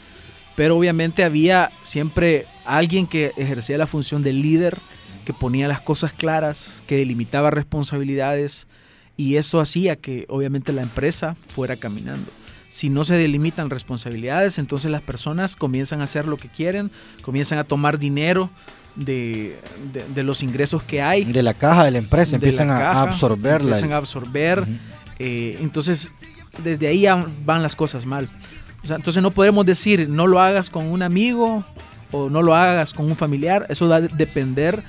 Pero obviamente había siempre alguien que ejercía la función de líder, que ponía las cosas claras, que delimitaba responsabilidades, y eso hacía que obviamente la empresa fuera caminando. Si no se delimitan responsabilidades, entonces las personas comienzan a hacer lo que quieren, comienzan a tomar dinero de, de- de los ingresos que hay. De la caja de la empresa de la empiezan a- absorberla. Empiezan a absorber. Eh, entonces, desde ahí van las cosas mal. O sea, entonces no podemos decir no lo hagas con un amigo o no lo hagas con un familiar. Eso va a depender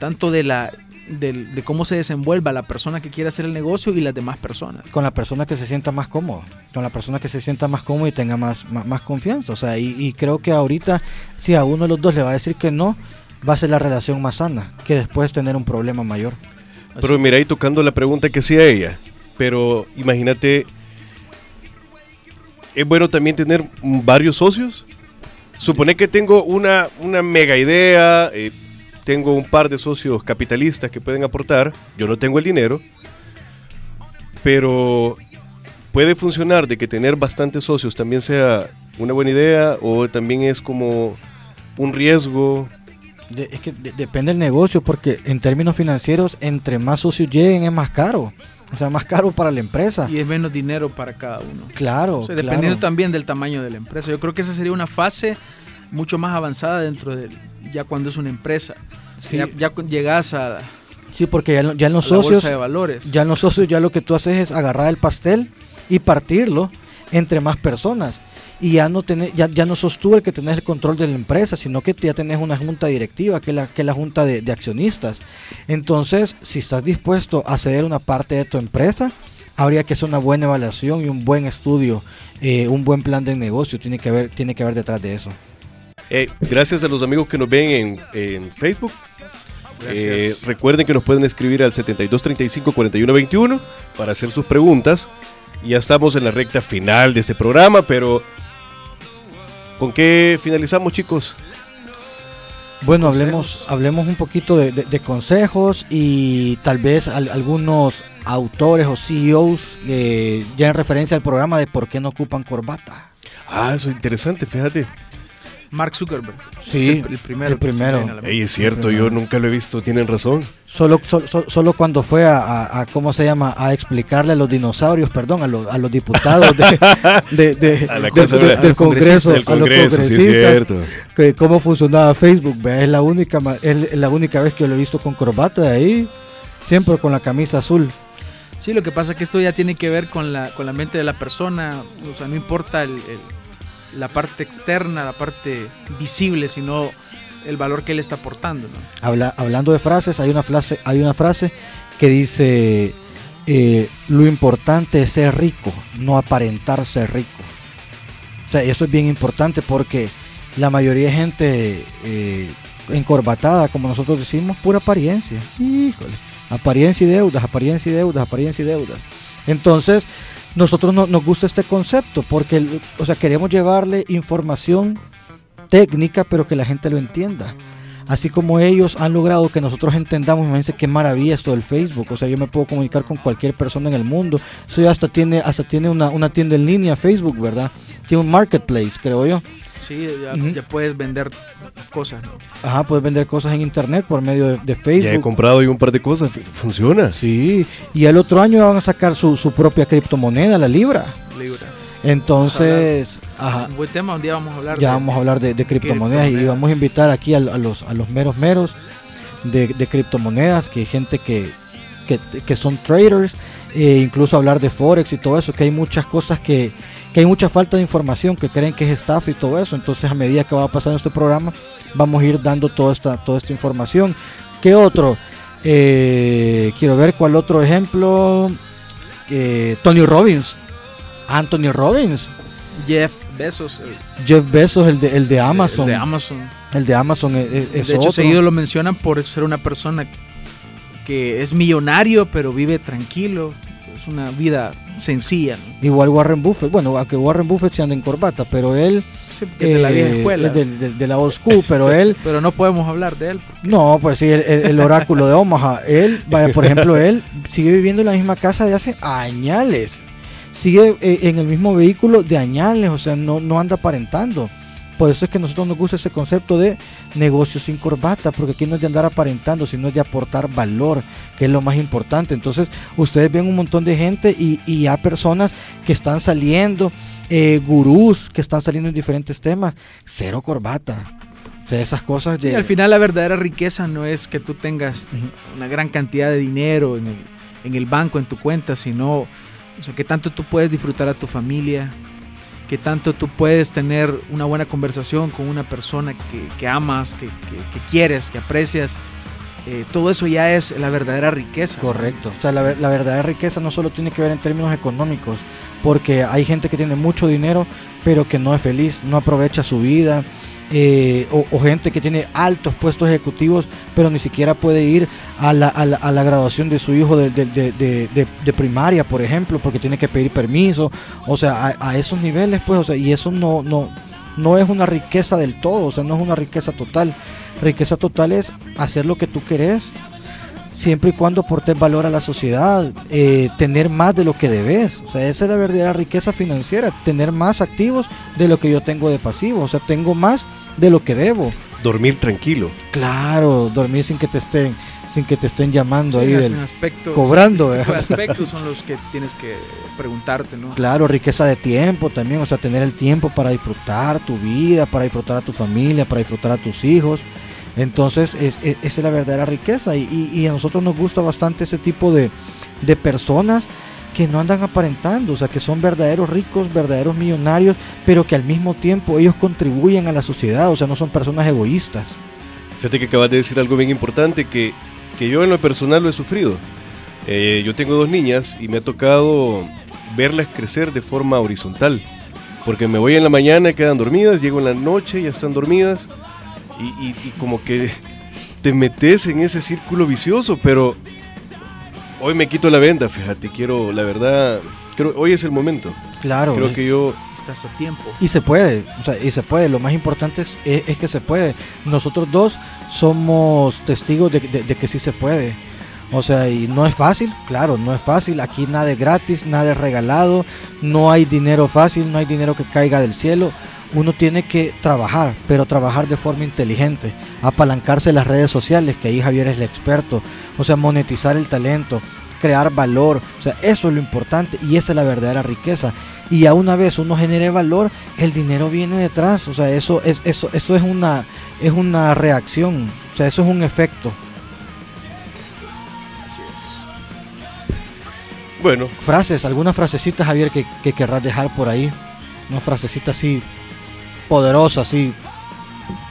tanto de la del- de cómo se desenvuelva la persona que quiere hacer el negocio y las demás personas. con la persona que se sienta más cómodo, con la persona que se sienta más cómodo y tenga más, más, más confianza. O sea, y, y creo que ahorita, si a uno de los dos le va a decir que no, va a ser la relación más sana que después tener un problema mayor. Pero mira, ahí tocando la pregunta que hacía ella. Pero imagínate, es bueno también tener varios socios. Supone que tengo una, una mega idea, eh, tengo un par de socios capitalistas que pueden aportar, yo no tengo el dinero, pero puede funcionar de que tener bastantes socios también sea una buena idea o también es como un riesgo. De- es que de- depende del negocio, porque en términos financieros, entre más socios lleguen es más caro. O sea, más caro para la empresa. Y es menos dinero para cada uno. Claro, O sea, claro. dependiendo también del tamaño de la empresa. Yo creo que esa sería una fase mucho más avanzada dentro de ya cuando es una empresa. Sí. Ya, ya llegas a, Sí, porque ya, ya en los la socios, bolsa de valores. ya en los socios, ya lo que tú haces es agarrar el pastel y partirlo entre más personas. Y ya no tenés, ya, ya no sos tú el que tenés el control de la empresa, sino que ya tenés una junta directiva, que es la, que es la junta de, de accionistas. Entonces, si estás dispuesto a ceder una parte de tu empresa, habría que hacer una buena evaluación y un buen estudio, eh, un buen plan de negocio tiene que haber, tiene que haber detrás de eso. Eh, gracias a los amigos que nos ven en, en Facebook. Eh, recuerden que nos pueden escribir al 7235-4121 para hacer sus preguntas. Y Ya estamos en la recta final de este programa, pero ¿con qué finalizamos, chicos? Bueno, Consejos. hablemos, hablemos un poquito de, de- de consejos y tal vez al- algunos autores o CEOs eh, ya en referencia al programa de por qué no ocupan corbata. Ah, eso es interesante, fíjate. Mark Zuckerberg. Sí, el, el primero. el primero. Ey, es cierto, yo nunca lo he visto, tienen razón. Solo, sol- sol- solo cuando fue a, a- a, ¿cómo se llama? A explicarle a los dinosaurios, perdón, a, los- a los diputados de, de- de- A la de- del Congreso, Del a los Congreso, sí es congresistas, cierto. que cómo funcionaba Facebook. Es la única ma- es la única vez que yo lo he visto con corbata de ahí, siempre con la camisa azul. Sí, lo que pasa es que esto ya tiene que ver con la, con la mente de la persona. O sea, no importa el- el- la parte externa, la parte visible, sino el valor que él está aportando. Habla- hablando de frases, hay una frase, hay una frase que dice eh, lo importante es ser rico, no aparentar ser rico. O sea, eso es bien importante porque la mayoría de gente eh, encorbatada, como nosotros decimos, pura apariencia. Híjole, apariencia y deudas, apariencia y deudas, apariencia y deudas. Entonces, nosotros no, nos gusta este concepto porque, o sea, queremos llevarle información técnica, pero que la gente lo entienda. Así como ellos han logrado que nosotros entendamos, imagínense qué maravilla esto del Facebook. O sea, yo me puedo comunicar con cualquier persona en el mundo. Eso hasta tiene, hasta tiene una, una tienda en línea, Facebook, ¿verdad? Tiene un marketplace, creo yo. Sí, ya, puedes vender cosas, ¿no? Ajá, puedes vender cosas en internet por medio de, Facebook. Ya he comprado yo un par de cosas, funciona. Sí, y el otro año van a sacar su, su propia criptomoneda, la Libra. Libra. Entonces, Ajá. Un buen tema, un día vamos a hablar. Ya vamos a hablar de, criptomonedas, y vamos a invitar aquí a, los, a los meros meros de, criptomonedas, que hay gente que, que, son traders, e incluso hablar de forex y todo eso, que hay muchas cosas que, que hay mucha falta de información, que creen que es estafa y todo eso. Entonces a medida que va pasando este programa, vamos a ir dando toda esta, toda esta información. ¿Qué otro? Eh, quiero ver cuál otro ejemplo. Eh, Tony Robbins. Anthony Robbins. Jeff Bezos. Jeff Bezos, el de, el de Amazon. El de Amazon. El de Amazon es, De hecho, seguido lo mencionan por ser una persona que es millonario, pero vive tranquilo. Una vida sencilla. Igual Warren Buffett. Bueno, aunque Warren Buffett se anda en corbata, pero él... de la vieja eh, escuela. De, la old school, pero él... pero no podemos hablar de él. No, pues sí, el, oráculo de Omaha. Él, vaya, por ejemplo, él sigue viviendo en la misma casa de hace añales sigue eh, en el mismo vehículo de añales, o sea, no, no anda aparentando. Por eso es que a nosotros nos gusta ese concepto de negocio sin corbata, porque aquí no es de andar aparentando, sino es de aportar valor, que es lo más importante. Entonces, ustedes ven un montón de gente y, y hay personas que están saliendo, eh, gurús que están saliendo en diferentes temas, cero corbata. O sea, esas cosas de... al final la verdadera riqueza no es que tú tengas una gran cantidad de dinero en el, en el banco, en tu cuenta, sino o sea, qué tanto tú puedes disfrutar a tu familia, qué tanto tú puedes tener una buena conversación con una persona que, amas, que, quieres, que aprecias. Eh, todo eso ya es la verdadera riqueza. Correcto. O sea, la, la verdadera riqueza no solo tiene que ver en términos económicos, porque hay gente que tiene mucho dinero, pero que no es feliz, no aprovecha su vida, eh, o, gente que tiene altos puestos ejecutivos, pero ni siquiera puede ir a la, a la, graduación de su hijo de, de, primaria, por ejemplo, porque tiene que pedir permiso. O sea, a, esos niveles, pues, o sea, y eso no, no, no es una riqueza del todo, o sea, no es una riqueza total. Riqueza total es hacer lo que tú querés, siempre y cuando aportes valor a la sociedad, eh, tener más de lo que debes. O sea, esa es la verdadera riqueza financiera, tener más activos de lo que yo tengo de pasivo. O sea, tengo más de lo que debo. Dormir tranquilo. Claro, dormir sin que te estén sin que te estén llamando ahí del, cobrando ese aspectos son los que tienes que preguntarte no claro riqueza de tiempo también o sea tener el tiempo para disfrutar tu vida para disfrutar a tu familia para disfrutar a tus hijos entonces es, esa es la verdadera riqueza y, y, a nosotros nos gusta bastante ese tipo de, de personas que no andan aparentando, o sea, que son verdaderos ricos, verdaderos millonarios, pero que al mismo tiempo ellos contribuyen a la sociedad, o sea, no son personas egoístas. Fíjate que acabas de decir algo bien importante que, que yo en lo personal lo he sufrido. Eh, yo tengo dos niñas y me ha tocado verlas crecer de forma horizontal, porque me voy en la mañana, quedan dormidas, llego en la noche, ya están dormidas, y, y como que te metes en ese círculo vicioso, pero hoy me quito la venda, fíjate, quiero, la verdad, creo hoy es el momento. Claro. Creo que yo estás a tiempo. Y se puede, o sea, y se puede. Lo más importante es, es, que se puede. Nosotros dos somos testigos de, de, que sí se puede. O sea, y no es fácil, claro, no es fácil. Aquí nada es gratis, nada es regalado, no hay dinero fácil, no hay dinero que caiga del cielo. Uno tiene que trabajar, pero trabajar de forma inteligente, apalancarse las redes sociales, que ahí Javier es el experto, o sea, monetizar el talento, crear valor, o sea, eso es lo importante y esa es la verdadera riqueza. Y a una vez uno genere valor, el dinero viene detrás, o sea, eso es eso eso es una es una reacción, o sea, eso es un efecto. Así es. Bueno, frases, algunas frasecitas Javier que, que querrás dejar por ahí, una frasecita así poderosa, así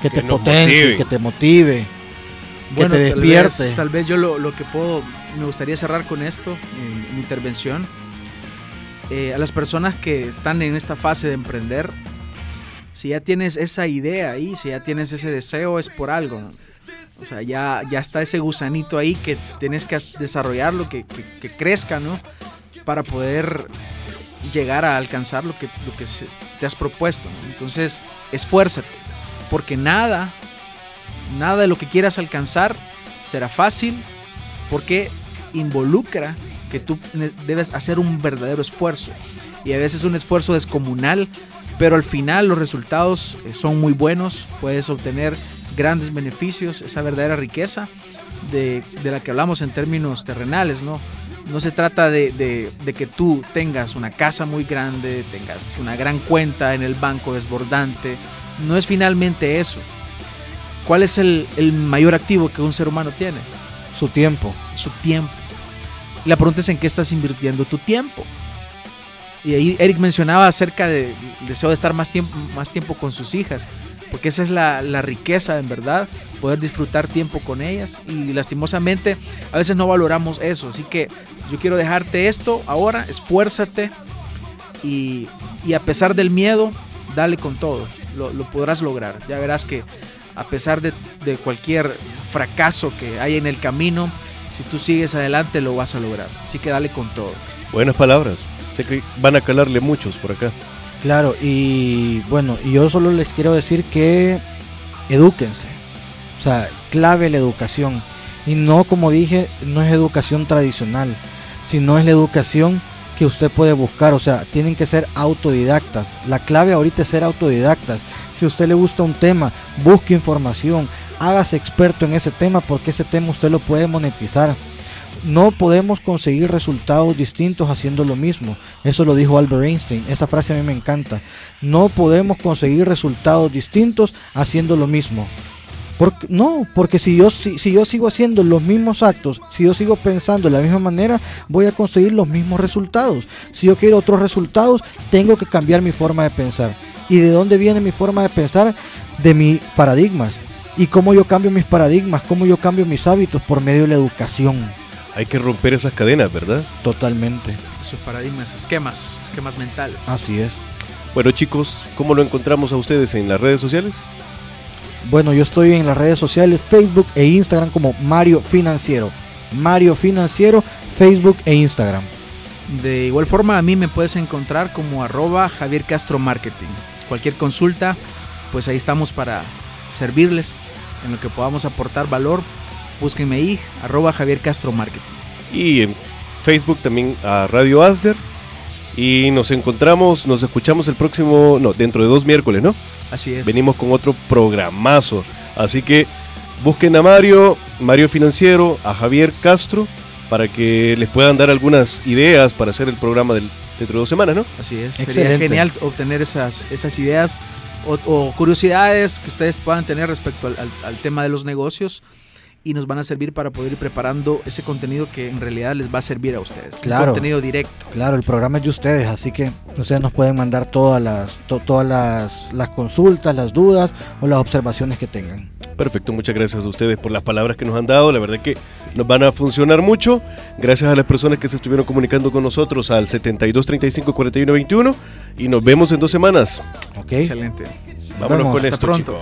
que, te potencie, que te motive bueno, te despierte. Tal vez, yo lo, que puedo, me gustaría cerrar con esto, en, mi intervención. Eh, a las personas que están en esta fase de emprender, si ya tienes esa idea ahí, si ya tienes ese deseo, es por algo. O sea, ya, ya está ese gusanito ahí que tienes que desarrollarlo, que, que, crezca, ¿no? Para poder llegar a alcanzar lo que, lo que te has propuesto. Entonces, esfuérzate, porque nada, nada de lo que quieras alcanzar será fácil, porque involucra que tú debes hacer un verdadero esfuerzo. Y a veces un esfuerzo descomunal, pero al final los resultados eh, son muy buenos, puedes obtener grandes beneficios, esa verdadera riqueza de, la que hablamos en términos terrenales, ¿no? No se trata de, que tú tengas una casa muy grande, tengas una gran cuenta en el banco desbordante. No es finalmente eso. ¿Cuál es el, el mayor activo que un ser humano tiene? Su tiempo. Su tiempo. La pregunta es en qué estás invirtiendo tu tiempo. Y ahí Eric mencionaba acerca del deseo de estar más tiempo, más tiempo con sus hijas, porque esa es la, la, riqueza en verdad, poder disfrutar tiempo con ellas y lastimosamente a veces no valoramos eso, así que yo quiero dejarte esto ahora, esfuérzate y, y a pesar del miedo, dale con todo, lo, lo, podrás lograr, ya verás que a pesar de, de cualquier fracaso que hay en el camino, si tú sigues adelante lo vas a lograr, así que dale con todo. Buenas palabras que van a calarle muchos por acá. Claro, y bueno, y yo solo les quiero decir que edúquense. O sea, clave la educación. Y no, como dije, no es educación tradicional, sino es la educación que usted puede buscar. O sea, tienen que ser autodidactas. La clave ahorita es ser autodidactas. Si a usted le gusta un tema, busque información, hágase experto en ese tema porque ese tema usted lo puede monetizar. No podemos conseguir resultados distintos haciendo lo mismo. Eso lo dijo Albert Einstein. Esa frase a mí me encanta. No podemos conseguir resultados distintos haciendo lo mismo. Porque, no, porque si yo, si, yo sigo haciendo los mismos actos, si yo sigo pensando de la misma manera, voy a conseguir los mismos resultados. Si yo quiero otros resultados, tengo que cambiar mi forma de pensar. ¿Y de dónde viene mi forma de pensar? De mis paradigmas. ¿Y cómo yo cambio mis paradigmas? ¿Cómo yo cambio mis hábitos? Por medio de la educación. Hay que romper esas cadenas, ¿verdad? Totalmente. Esos paradigmas, esquemas, esquemas mentales. Así es. Bueno chicos, ¿cómo lo encontramos a ustedes en las redes sociales? Bueno, yo estoy en las redes sociales, Facebook e Instagram como Mario Financiero. Mario Financiero, Facebook e Instagram. De igual forma, a mí me puedes encontrar como arroba Javier Castro Marketing. Cualquier consulta, pues ahí estamos para servirles en lo que podamos aportar valor búsquenme ahí, arroba Javier Castro Marketing. Y en Facebook también a Radio Asder. Y nos encontramos, nos escuchamos el próximo, no, dentro de dos miércoles, ¿no? Así es. Venimos con otro programazo. Así que busquen a Mario, Mario Financiero, a Javier Castro, para que les puedan dar algunas ideas para hacer el programa del, dentro de dos semanas, ¿no? Así es. Sería genial obtener esas, esas ideas o, curiosidades que ustedes puedan tener respecto al tema de los negocios y nos van a servir para poder ir preparando ese contenido que en realidad les va a servir a ustedes. Claro. contenido directo. Claro, el programa es de ustedes, así que ustedes nos pueden mandar todas las, todas las, las consultas, las dudas o las observaciones que tengan. Perfecto, muchas gracias a ustedes por las palabras que nos han dado. La verdad que nos van a funcionar mucho. Gracias a las personas que se estuvieron comunicando con nosotros al 72 35 41 21 y nos vemos en dos semanas. Ok. Excelente. Vámonos con esto, pronto.